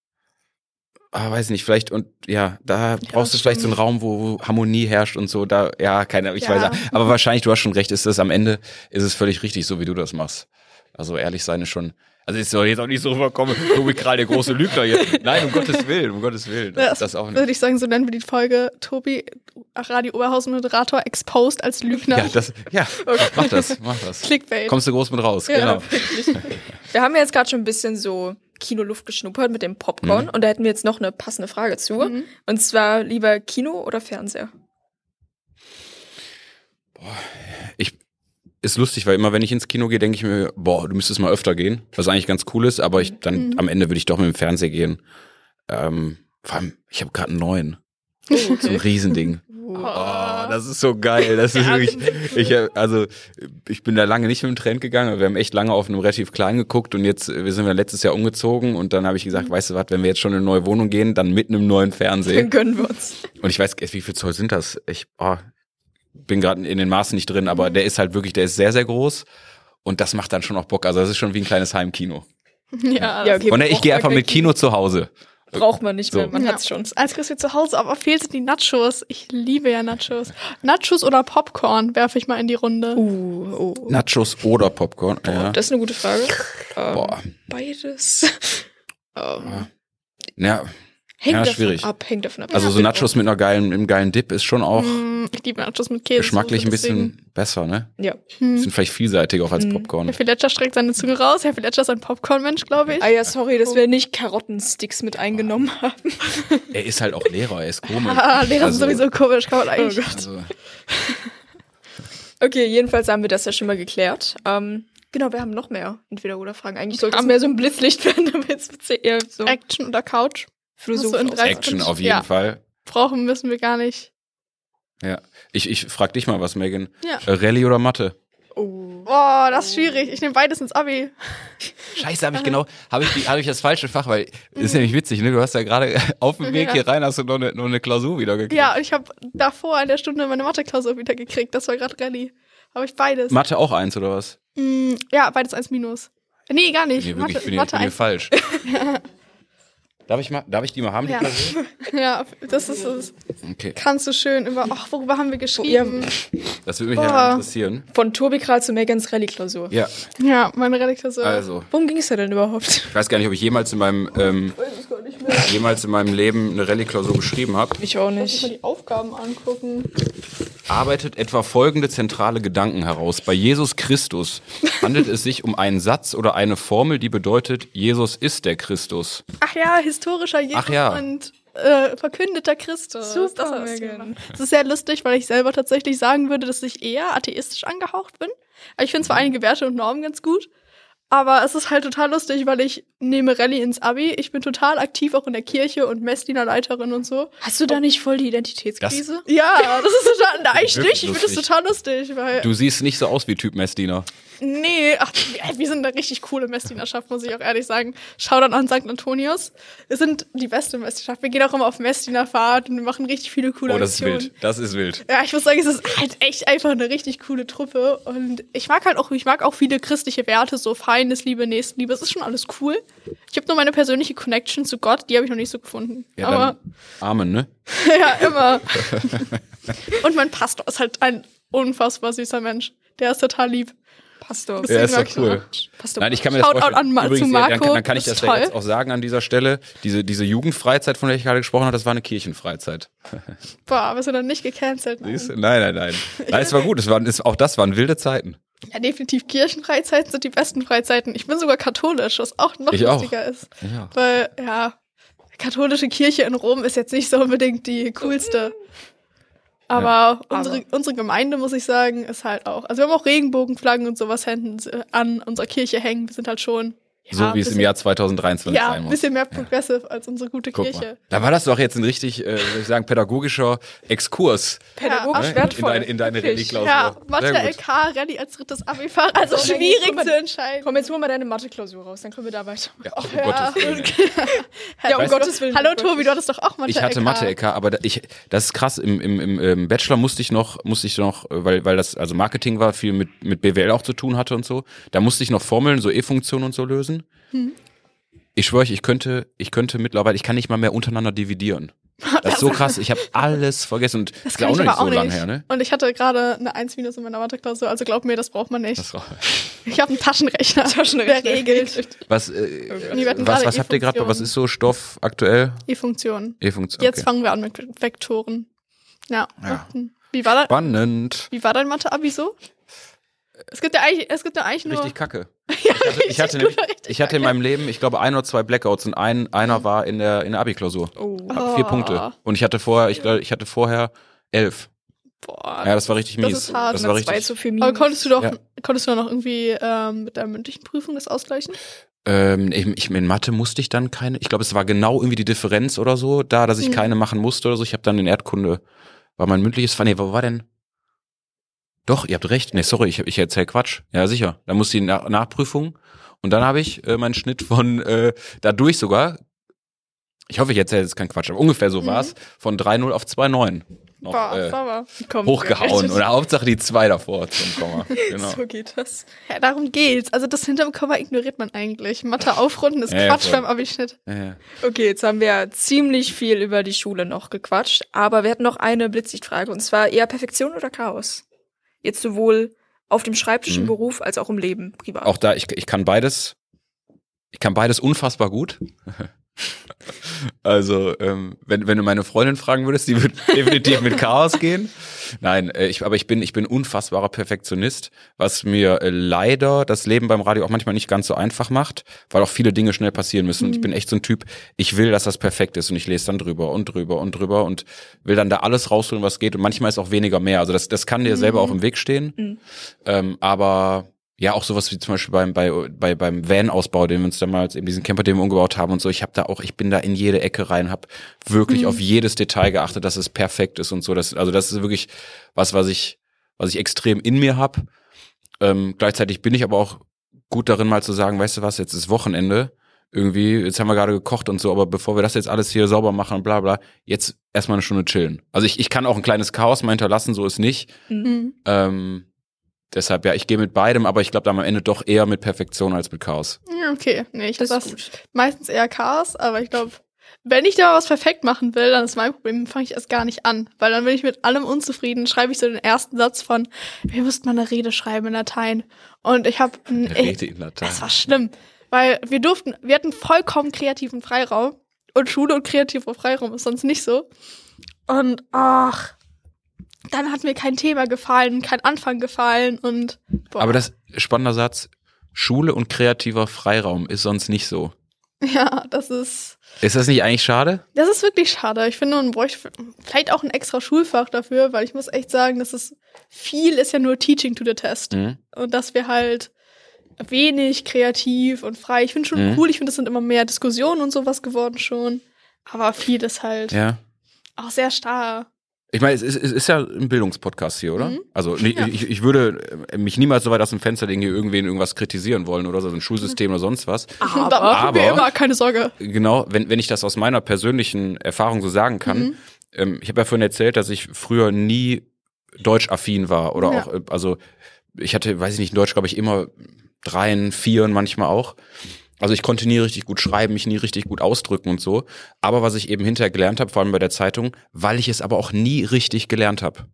ah, weiß nicht, vielleicht und ja, da brauchst du vielleicht so einen. Raum, wo, Harmonie herrscht und so. Da, ja, keine, ich Ja. weiß ja. Aber wahrscheinlich, du hast schon recht, ist das am Ende, ist es völlig richtig, so wie du das machst. Also ehrlich sein ist schon. Also es soll jetzt auch nicht so rüberkommen, Tobi Kral, der große Lügner hier. Nein, um Gottes Willen, um Gottes Willen. Das, das auch nicht. würde ich sagen, so nennen wir die Folge Tobi, Radio Oberhausen Moderator, exposed als Lügner. Ja, das, ja, mach das, mach das. Clickbait. Kommst du groß mit raus, Ja, genau. Wir haben ja jetzt gerade schon ein bisschen so Kinoluft geschnuppert mit dem Popcorn Mhm. und da hätten wir jetzt noch eine passende Frage zu. Mhm. Und zwar lieber Kino oder Fernseher? Ich, ist lustig, weil immer wenn ich ins Kino gehe, denke ich mir, boah, du müsstest mal öfter gehen, was eigentlich ganz cool ist, aber ich dann Mhm. am Ende würde ich doch mit dem Fernseher gehen. Ähm, vor allem, ich habe gerade einen neuen, Oh, so ein Riesending. Oh, das ist so geil. Das ist wirklich, ich also ich bin da lange nicht mit dem Trend gegangen. Wir haben echt lange auf einem relativ kleinen geguckt und jetzt, wir sind ja letztes Jahr umgezogen und dann habe ich gesagt, weißt du was, wenn wir jetzt schon in eine neue Wohnung gehen, dann mit einem neuen Fernseher. Dann gönnen wir uns. Und ich weiß, wie viel Zoll sind das? Ich oh, bin gerade in den Maßen nicht drin, aber Mhm. der ist halt wirklich, der ist sehr, sehr groß. Und das macht dann schon auch Bock. Also das ist schon wie ein kleines Heimkino. Ja, Ja, okay. Und ich braucht gehe einfach mit Kino zu Hause. Braucht man nicht So. mehr, man ja. hat's schon. Als Chris wir zu Hause, aber fehlt sind die Nachos. Ich liebe ja Nachos. Nachos oder Popcorn werfe ich mal in die Runde. Uh, oh. Nachos oder Popcorn. Ja. Das ist eine gute Frage. Ähm, Boah. Beides. ähm, ja, hängt Ja, davon schwierig. ab, hängt davon ab. also so Nachos mit einer geilen, einem geilen Dip ist schon auch Mm, ich liebe Nachos mit Käse. geschmacklich ein deswegen- bisschen besser, ne? Ja. Hm. Sind vielleicht vielseitiger auch als Mhm. Popcorn. Herr Fletcher streckt seine Zunge raus. Herr Fletcher ist ein Popcorn-Mensch, glaube ich. Ah ja, sorry, dass wir nicht Karottensticks mit eingenommen haben. Er ist halt auch Lehrer, er ist komisch. Ah, Lehrer Also- sind sowieso komisch, kann man eigentlich. Oh Gott. Also, Okay, jedenfalls haben wir das ja schon mal geklärt. Ähm, genau, wir haben noch mehr Entweder-Oder-Fragen. Eigentlich sollte es mehr so ein Blitzlicht werden, wird's ja eher so Action oder Couch? Aus. drei- Action auf jeden Ja. Fall. Brauchen müssen wir gar nicht. Ja. Ich, ich frag dich mal was, Megan. Ja. Äh, Rallye oder Mathe? Oh. Boah, das ist schwierig. Ich nehme beides ins Abi. Scheiße, habe ich genau, habe ich, hab ich das falsche Fach, weil ist nämlich witzig, ne? Du hast ja gerade auf dem Weg Ja. hier rein, hast du noch eine, noch eine Klausur wieder gekriegt. Ja, und ich habe davor in der Stunde meine Mathe-Klausur wieder gekriegt. Das war gerade Rallye. Habe ich beides. Mathe auch eins oder was? Mm, ja, beides 1 minus. Nee, gar nicht. Nee, wirklich, Mathe, ich bin, hier- ich Mathe bin 1. falsch. Darf ich mal, darf ich die mal haben, die Ja. Klausur? Ja, das ist es. Okay. Kannst du schön über. Ach, worüber haben wir geschrieben? Das würde mich Boah. ja interessieren. Von Tobi Kral zu Megans Rallye-Klausur. Ja, Ja, meine Rallye-Klausur. also. Worum ging es da denn überhaupt? Ich weiß gar nicht, ob ich jemals in meinem, ähm, jemals in meinem Leben eine Rallye-Klausur geschrieben habe. Ich auch Lass uns mal nicht. die Aufgaben angucken. Arbeitet etwa folgende zentrale Gedanken heraus. Bei Jesus Christus handelt es sich um einen Satz oder eine Formel, die bedeutet, Jesus ist der Christus. Ach ja, historischer Jesus Ach ja. und äh, verkündeter Christus. Super, das hast du Megan. Das ist sehr lustig, weil ich selber tatsächlich sagen würde, dass ich eher atheistisch angehaucht bin. Aber ich finde zwar einige Werte und Normen ganz gut, aber es ist halt total lustig, weil ich nehme Rallye ins Abi. Ich bin total aktiv auch in der Kirche und Messdienerleiterin und so. Hast du da nicht voll die Identitätskrise? Ja, das ist total, eigentlich Wirklich nicht. Ich finde das total lustig, weil, Du siehst nicht so aus wie Typ Messdiener. Nee, ach, wir- sind eine richtig coole Messdienerschaft, muss ich auch ehrlich sagen. Schau dann an St. Antonius. Wir sind die beste Messdienerschaft. Wir gehen auch immer auf Messdienerfahrt und wir machen richtig viele coole Oh, das ist Aktionen. wild. Das ist wild. Ja, ich muss sagen, es ist halt echt einfach eine richtig coole Truppe. Und ich mag halt auch, ich mag auch viele christliche Werte, so Feindesliebe, Nächstenliebe. Es ist schon alles cool. Ich habe nur meine persönliche Connection zu Gott, die habe ich noch nicht so gefunden. Ja, Aber dann Amen, ne? ja, immer. Und mein Pastor ist halt ein unfassbar süßer Mensch. Der ist total lieb. Pastor. Deswegen Ja, ist doch cool. auch. Pastor. Nein, ich kann mir das Shoutout vorstellen. an Übrigens, zu ja, dann, Marco, kann- dann kann ich das ja jetzt auch sagen an dieser Stelle. Diese, diese Jugendfreizeit, von der ich gerade gesprochen habe, das war eine Kirchenfreizeit. Boah, wirst du dann nicht gecancelt? Nein, nein, nein. Nein, es war gut. Es waren, es, auch das waren wilde Zeiten. Ja, definitiv. Kirchenfreizeiten sind die besten Freizeiten. Ich bin sogar katholisch, was auch noch Ich auch. lustiger ist. Ja. Weil, ja, katholische Kirche in Rom ist jetzt nicht so unbedingt die coolste. Aber unsere, unsere Gemeinde, muss ich sagen, ist halt auch. Also wir haben auch Regenbogenflaggen und sowas äh, an unserer Kirche hängen. Wir sind halt schon. Ja, So wie es im Jahr 2023 Ja, sein ein muss. bisschen mehr progressive als unsere gute Guck Kirche. mal. Da war das doch jetzt ein richtig, äh, soll ich sagen, pädagogischer Exkurs Pädagogisch Ja, ne? wertvoll. in, deine, in deine. Rallye-Klausur. Ja, Mathe. LK, Rallye als drittes Abi-Fach. Also So, schwierig zu entscheiden. Komm, jetzt hol mal deine Mathe-Klausur raus, dann können wir da weiter. Ja, um Ja. Gottes Willen. Ja, um Gottes Willen. Hallo Tobi, du hattest doch auch Mathe Ich hatte LK. Mathe-LK, aber da, ich, das ist krass. Im, im, im ähm, Bachelor musste ich noch, musste ich noch, äh, weil, weil das also Marketing war, viel mit, mit BWL auch zu tun hatte und so. Da musste ich noch Formeln, so E-Funktionen und so lösen. Hm. Ich schwöre euch, ich könnte, ich könnte mittlerweile, ich kann nicht mal mehr untereinander dividieren. Das ist so krass. Ich habe alles vergessen und das ist ja auch noch ich nicht so lange her, ne? Und ich hatte gerade eine 1 minus in meiner Mathe-Klausur, also glaub mir, das braucht man nicht. Das war, ich habe einen Taschenrechner, Taschenrechner. der regelt was, äh, wir hatten was, was habt ihr gerade? Was ist so Stoff aktuell? E-Funktionen. E-Funktion. Jetzt Okay. fangen wir an mit Vektoren. Ja. Ja. Wie war, dein, Spannend. wie war dein Mathe-Abi so? Es gibt ja eigentlich, es gibt ja eigentlich nur. Richtig kacke. ja, Ich hatte, ich hatte, nämlich- richtig ich hatte in meinem Leben, ich glaube, ein oder zwei Blackouts und ein, einer war in der, in der Abi-Klausur. Oh. Hab Vier. Punkte. Und ich hatte vorher, ich, ich hatte vorher elf. Boah. Ja, das war richtig Das mies. ist hart. Das war Zwei richtig. zu viel Aber Minus. konntest du doch, Ja. konntest du noch irgendwie ähm, mit der mündlichen Prüfung das ausgleichen? Ähm, ich, ich, in Mathe musste ich dann keine, ich glaube, es war genau irgendwie die Differenz oder so, da, dass ich Mhm. keine machen musste oder so. Ich habe dann in Erdkunde, war mein mündliches nee, wo war denn? Doch, ihr habt recht. Nee, sorry, ich, ich erzähl Quatsch. Ja, sicher. Da musste die Nach Nachprüfung und dann habe ich äh, meinen Schnitt von äh, dadurch sogar, ich hoffe, ich erzähle jetzt keinen Quatsch, aber ungefähr so Mhm. war's, von 3,0 auf 2,9 noch Boah, äh, hochgehauen. Oder Hauptsache die 2 davor zum Komma. Genau. So geht das. Ja, darum geht's. Also das hinterm Komma ignoriert man eigentlich. Mathe aufrunden ist Ja, ja, Quatsch voll. beim Abischnitt. Ja, ja. Okay, jetzt haben wir ziemlich viel über die Schule noch gequatscht, aber wir hatten noch eine Blitzsichtfrage und zwar eher Perfektion oder Chaos? Jetzt sowohl auf dem Schreibtisch im Mhm. Beruf als auch im Leben, privat. Auch da, ich, ich kann beides, ich kann beides unfassbar gut. Also, ähm, wenn, wenn du meine Freundin fragen würdest, die würde definitiv mit Chaos gehen. Nein, äh, ich, aber ich bin, ich bin unfassbarer Perfektionist, was mir äh, leider das Leben beim Radio auch manchmal nicht ganz so einfach macht, weil auch viele Dinge schnell passieren müssen. Und ich bin echt so ein Typ, ich will, dass das perfekt ist und ich lese dann drüber und drüber und drüber und will dann da alles rausholen, was geht. Und manchmal ist auch weniger mehr. Also das, das kann dir selber auch im Weg stehen. Mhm. Ähm, aber ja, auch sowas wie zum Beispiel beim, bei, bei, beim Van-Ausbau, den wir uns damals, eben diesen Camper, den wir umgebaut haben und so. Ich habe da auch, ich bin da in jede Ecke rein, habe wirklich Mhm. auf jedes Detail geachtet, dass es perfekt ist und so. Das, also das ist wirklich was, was ich, was ich extrem in mir hab. Ähm, gleichzeitig bin ich aber auch gut darin, mal zu sagen, weißt du was, jetzt ist Wochenende. Irgendwie, jetzt haben wir gerade gekocht und so, aber bevor wir das jetzt alles hier sauber machen und bla bla, jetzt erstmal eine Stunde chillen. Also ich, ich kann auch ein kleines Chaos mal hinterlassen, so ist nicht. Mhm. Ähm, deshalb, ja, ich gehe mit beidem, aber ich glaube dann am Ende doch eher mit Perfektion als mit Chaos. Ja, okay. Nee, ich Das das ist gut. meistens eher Chaos, aber ich glaube, wenn ich da was perfekt machen will, dann ist mein Problem, fange ich erst gar nicht an. Weil dann bin ich mit allem unzufrieden, schreibe ich so den ersten Satz von, wir müssten mal eine Rede schreiben in Latein. Und ich habe Rede in Latein. Es war schlimm, weil wir durften, wir hatten vollkommen kreativen Freiraum und Schule und kreativer Freiraum ist sonst nicht so. Und ach, dann hat mir kein Thema gefallen, kein Anfang gefallen und boah, Aber das spannender Satz, Schule und kreativer Freiraum ist sonst nicht so. ja, das ist Ist das nicht eigentlich schade? das ist wirklich schade. Ich finde, man bräuchte vielleicht auch ein extra Schulfach dafür, weil ich muss echt sagen, das ist viel ist ja nur Teaching to the Test Mhm. und dass wir halt wenig kreativ und frei. Ich finde schon Mhm. cool, ich finde, es sind immer mehr Diskussionen und sowas geworden schon. Aber viel ist halt Ja. auch sehr starr. Ich meine, es ist, es ist ja ein Bildungspodcast hier, oder? Mhm. Also nee, Ja. ich, ich würde äh, mich niemals so weit aus dem Fenster legen, hier irgendwen irgendwas kritisieren wollen oder so, so ein Schulsystem oder sonst was. da machen wir aber- immer, keine Sorge. Genau, wenn, wenn ich das aus meiner persönlichen Erfahrung so sagen kann. Mhm. Ähm, ich habe ja vorhin erzählt, dass ich früher nie deutschaffin war oder Ja. auch, äh, also ich hatte, weiß ich nicht, in Deutsch glaube ich immer dreien, vieren manchmal auch. Also ich konnte nie richtig gut schreiben, mich nie richtig gut ausdrücken und so. Aber was ich eben hinterher gelernt habe, vor allem bei der Zeitung, weil ich es aber auch nie richtig gelernt habe.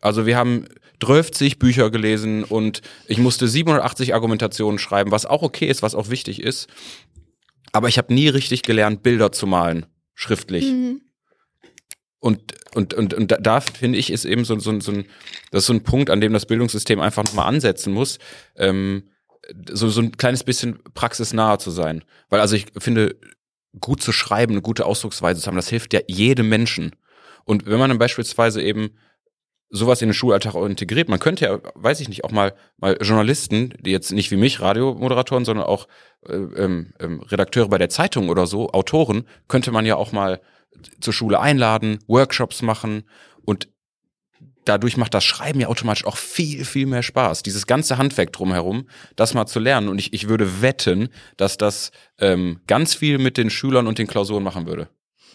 Also wir haben 12 Bücher gelesen und ich musste 780 Argumentationen schreiben, was auch okay ist, was auch wichtig ist. Aber ich habe nie richtig gelernt, Bilder zu malen, schriftlich. Mhm. Und, und, und, und da, finde ich, ist eben so, so, so ein, das ist so ein Punkt, an dem das Bildungssystem einfach nochmal ansetzen muss, ähm, so, so ein kleines bisschen praxisnaher zu sein. Weil also ich finde, gut zu schreiben, eine gute Ausdrucksweise zu haben, das hilft ja jedem Menschen. Und wenn man dann beispielsweise eben sowas in den Schulalltag integriert, man könnte ja, weiß ich nicht, auch mal, mal Journalisten, die jetzt nicht wie mich Radiomoderatoren, sondern auch äh, ähm, ähm, Redakteure bei der Zeitung oder so, Autoren, könnte man ja auch mal zur Schule einladen, Workshops machen und dadurch macht das Schreiben ja automatisch auch viel, viel mehr Spaß. Dieses ganze Handwerk drumherum, das mal zu lernen. Und ich, ich würde wetten, dass das ähm, ganz viel mit den Schülern und den Klausuren machen würde.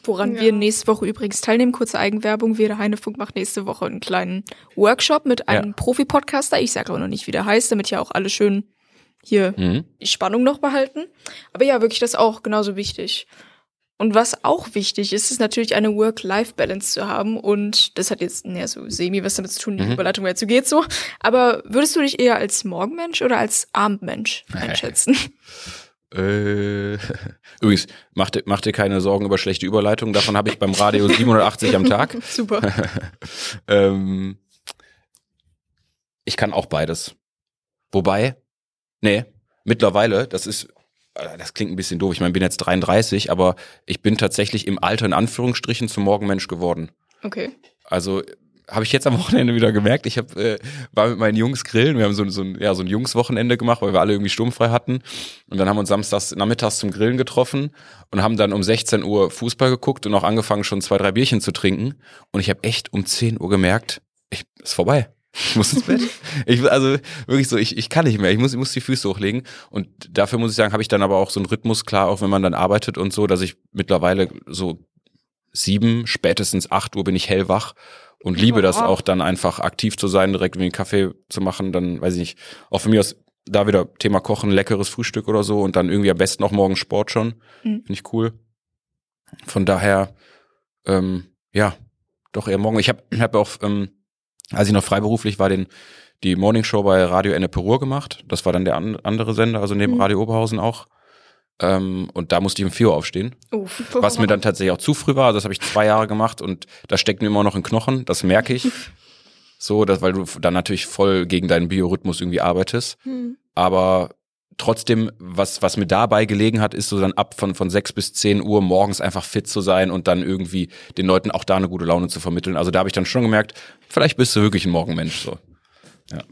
Woran Ja. wir nächste Woche übrigens teilnehmen, kurze Eigenwerbung, wir der Heinefunk macht nächste Woche einen kleinen Workshop mit einem Ja. Profi-Podcaster. Ich sage aber noch nicht, wie der heißt, damit ja auch alle schön hier Mhm. die Spannung noch behalten. Aber ja, wirklich das auch genauso wichtig. Und was auch wichtig ist, ist natürlich eine Work-Life-Balance zu haben. Und das hat jetzt, naja, so semi was damit zu tun, die Mhm. Überleitung dazu geht so. Aber würdest du dich eher als Morgenmensch oder als Abendmensch einschätzen? Äh, übrigens, mach dir, mach dir keine Sorgen über schlechte Überleitungen. Davon habe ich beim Radio 780 am Tag. Super. ähm, ich kann auch beides. Wobei, nee, mittlerweile, das ist, das klingt ein bisschen doof. Ich meine, bin jetzt 33, aber ich bin tatsächlich im Alter in Anführungsstrichen zum Morgenmensch geworden. Okay. Also habe ich jetzt am Wochenende wieder gemerkt. Ich hab, äh, war mit meinen Jungs grillen. Wir haben so, so ein, ja, so ein Jungswochenende gemacht, weil wir alle irgendwie sturmfrei hatten. Und dann haben wir uns samstags nachmittags zum Grillen getroffen und haben dann um 16 Uhr Fußball geguckt und auch angefangen, schon zwei, drei Bierchen zu trinken. Und ich habe echt um 10 Uhr gemerkt, ich, ist vorbei. Ich muss ins Bett. Ich, also wirklich so, ich, ich kann nicht mehr. Ich muss, ich muss die Füße hochlegen. Und dafür muss ich sagen, habe ich dann aber auch so einen Rhythmus, klar, auch wenn man dann arbeitet und so, dass ich mittlerweile so sieben, spätestens acht Uhr bin ich hellwach und liebe das auch dann einfach aktiv zu sein, direkt irgendwie einen Kaffee zu machen, dann weiß ich nicht, auch von mir aus da wieder Thema Kochen, leckeres Frühstück oder so und dann irgendwie am besten auch morgen Sport schon. Mhm. Finde ich cool. Von daher, ähm, ja, doch eher morgen. Ich habe hab auch, ähm, als ich noch freiberuflich war, den die Morningshow bei Radio Enneperur gemacht. Das war dann der an, andere Sender, also neben Mhm. Radio Oberhausen auch. Ähm, und da musste ich um 4 Uhr aufstehen. Uff. Was mir dann tatsächlich auch zu früh war. Also das habe ich zwei Jahre gemacht und da steckt mir immer noch ein Knochen. Das merke ich. So, dass, weil du dann natürlich voll gegen deinen Biorhythmus irgendwie arbeitest. Hm. Aber trotzdem, was, was mir dabei gelegen hat, ist so dann ab von, von 6 bis 10 Uhr morgens einfach fit zu sein und dann irgendwie den Leuten auch da eine gute Laune zu vermitteln. Also da habe ich dann schon gemerkt, vielleicht bist du wirklich ein Morgenmensch. So.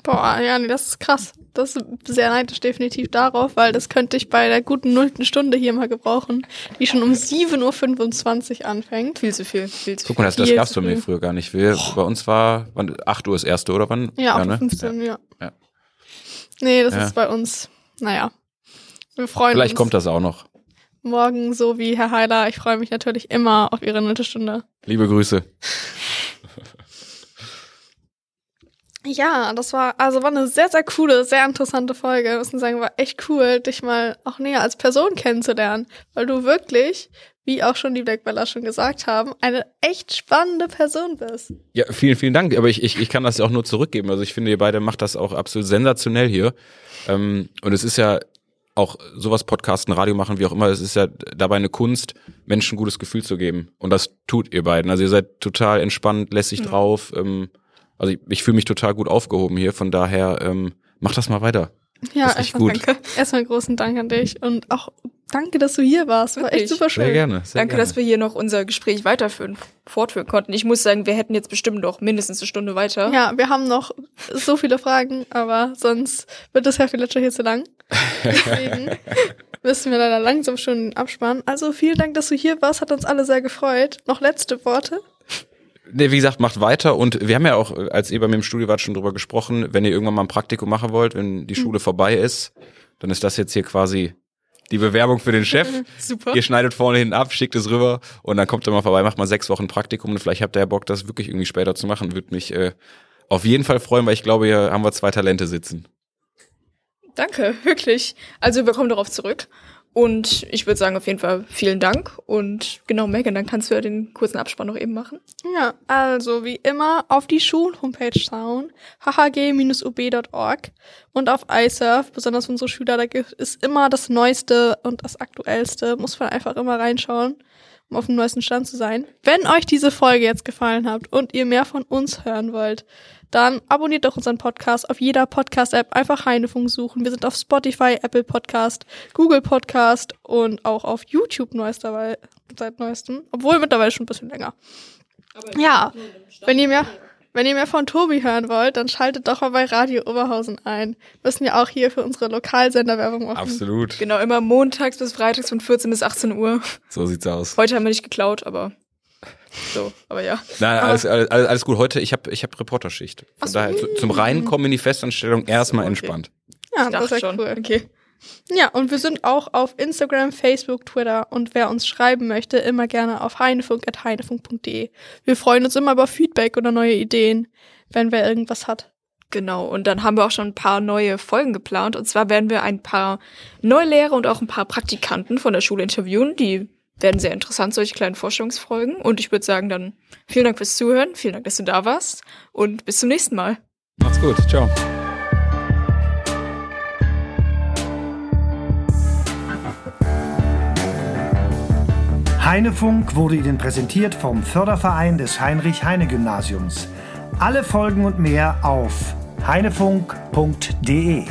Boah, ja, nee, das ist krass. Das ist sehr neidisch definitiv darauf, weil das könnte ich bei der guten nullten Stunde hier mal gebrauchen, die schon um 7.25 Uhr anfängt. Viel zu viel, viel zu Guck viel. mal, das, das gab's bei mir früher gar nicht. Wir, bei uns war, wann, 8 Uhr ist erste, oder wann? Ja, ab ne? 15, ja. Ja. Nee, das Ja. ist bei uns, naja. Wir freuen Vielleicht uns kommt das auch noch. morgen so wie Herr Heiler. Ich freue mich natürlich immer auf Ihre Stunde. Liebe Grüße. Ja, das war, also war eine sehr, sehr coole, sehr interessante Folge. Ich muss sagen, war echt cool, dich mal auch näher als Person kennenzulernen, weil du wirklich, wie auch schon die Black Bella schon gesagt haben, eine echt spannende Person bist. Ja, vielen, vielen Dank. Aber ich, ich, ich kann das ja auch nur zurückgeben. Also ich finde, ihr beide macht das auch absolut sensationell hier. Ähm, und es ist ja auch sowas Podcasten, Radio machen, wie auch immer, es ist ja dabei eine Kunst, Menschen ein gutes Gefühl zu geben. Und das tut ihr beiden. Also ihr seid total entspannt, lässig drauf. Ähm, also ich, ich fühle mich total gut aufgehoben hier. Von daher, ähm, macht das mal weiter. Ja, Das ist echt erstmal gut. danke. Erstmal einen großen Dank an dich und auch danke, dass du hier warst. War echt super schön. Sehr gerne. Sehr Danke, gerne. dass wir hier noch unser Gespräch weiterführen, fortführen konnten. Ich muss sagen, wir hätten jetzt bestimmt noch mindestens eine Stunde weiter. Ja, wir haben noch so viele Fragen, aber sonst wird das Herr Filetcher hier zu lang. Deswegen müssen wir leider langsam schon abspannen. Also vielen Dank, dass du hier warst, hat uns alle sehr gefreut. Noch letzte Worte? Nee, wie gesagt, macht weiter und wir haben ja auch, als ihr bei mir im Studio wart, schon drüber gesprochen, wenn ihr irgendwann mal ein Praktikum machen wollt, wenn die Schule vorbei ist, dann ist das jetzt hier quasi die Bewerbung für den Chef. Super. Ihr schneidet vorne hin ab, schickt es rüber und dann kommt er mal vorbei, macht mal sechs Wochen Praktikum und vielleicht habt ihr ja Bock, das wirklich irgendwie später zu machen. Würde mich äh, auf jeden Fall freuen, weil ich glaube, hier haben wir zwei Talente sitzen. Danke, wirklich. Also wir kommen darauf zurück. Und ich würde sagen, auf jeden Fall vielen Dank. Und genau, Megan, dann kannst du ja den kurzen Abspann noch eben machen. Ja, also wie immer auf die Schul-Homepage schauen, hhg-ub.org und auf iSurf, besonders unsere Schüler, da es immer das Neueste und das Aktuellste, muss man einfach immer reinschauen, um auf dem neuesten Stand zu sein. Wenn euch diese Folge jetzt gefallen hat und ihr mehr von uns hören wollt, dann abonniert doch unseren Podcast auf jeder Podcast-App. Einfach Heinefunk suchen. Wir sind auf Spotify, Apple Podcast, Google Podcast und auch auf YouTube neuester, seit neuestem. Obwohl mittlerweile schon ein bisschen länger. Ja, wenn ihr mehr, wenn ihr mehr von Tobi hören wollt, dann schaltet doch mal bei Radio Oberhausen ein. Wir müssen ja auch hier für unsere Lokalsender Werbung machen. Absolut. Genau, immer montags bis freitags von 14 bis 18 Uhr. So sieht's aus. Heute haben wir nicht geklaut, aber so, aber ja. Nein, alles, alles, alles gut. Heute, ich habe ich hab Reporterschicht. Von so. daher zu, zum Reinkommen in die Festanstellung erstmal okay. entspannt. Ja, Ich das ist ja schon. cool. Okay. Ja, und wir sind auch auf Instagram, Facebook, Twitter und wer uns schreiben möchte, immer gerne auf heinefunk.heinefunk.de. Wir freuen uns immer über Feedback oder neue Ideen, wenn wer irgendwas hat. Genau, und dann haben wir auch schon ein paar neue Folgen geplant. Und zwar werden wir ein paar Neulehrer und auch ein paar Praktikanten von der Schule interviewen. Die werden sehr interessant, solche kleinen Vorstellungsfolgen. Und ich würde sagen dann vielen Dank fürs Zuhören, vielen Dank, dass du da warst und bis zum nächsten Mal. Macht's gut. Ciao. Heinefunk wurde Ihnen präsentiert vom Förderverein des Heinrich-Heine-Gymnasiums. Alle Folgen und mehr auf heinefunk.de.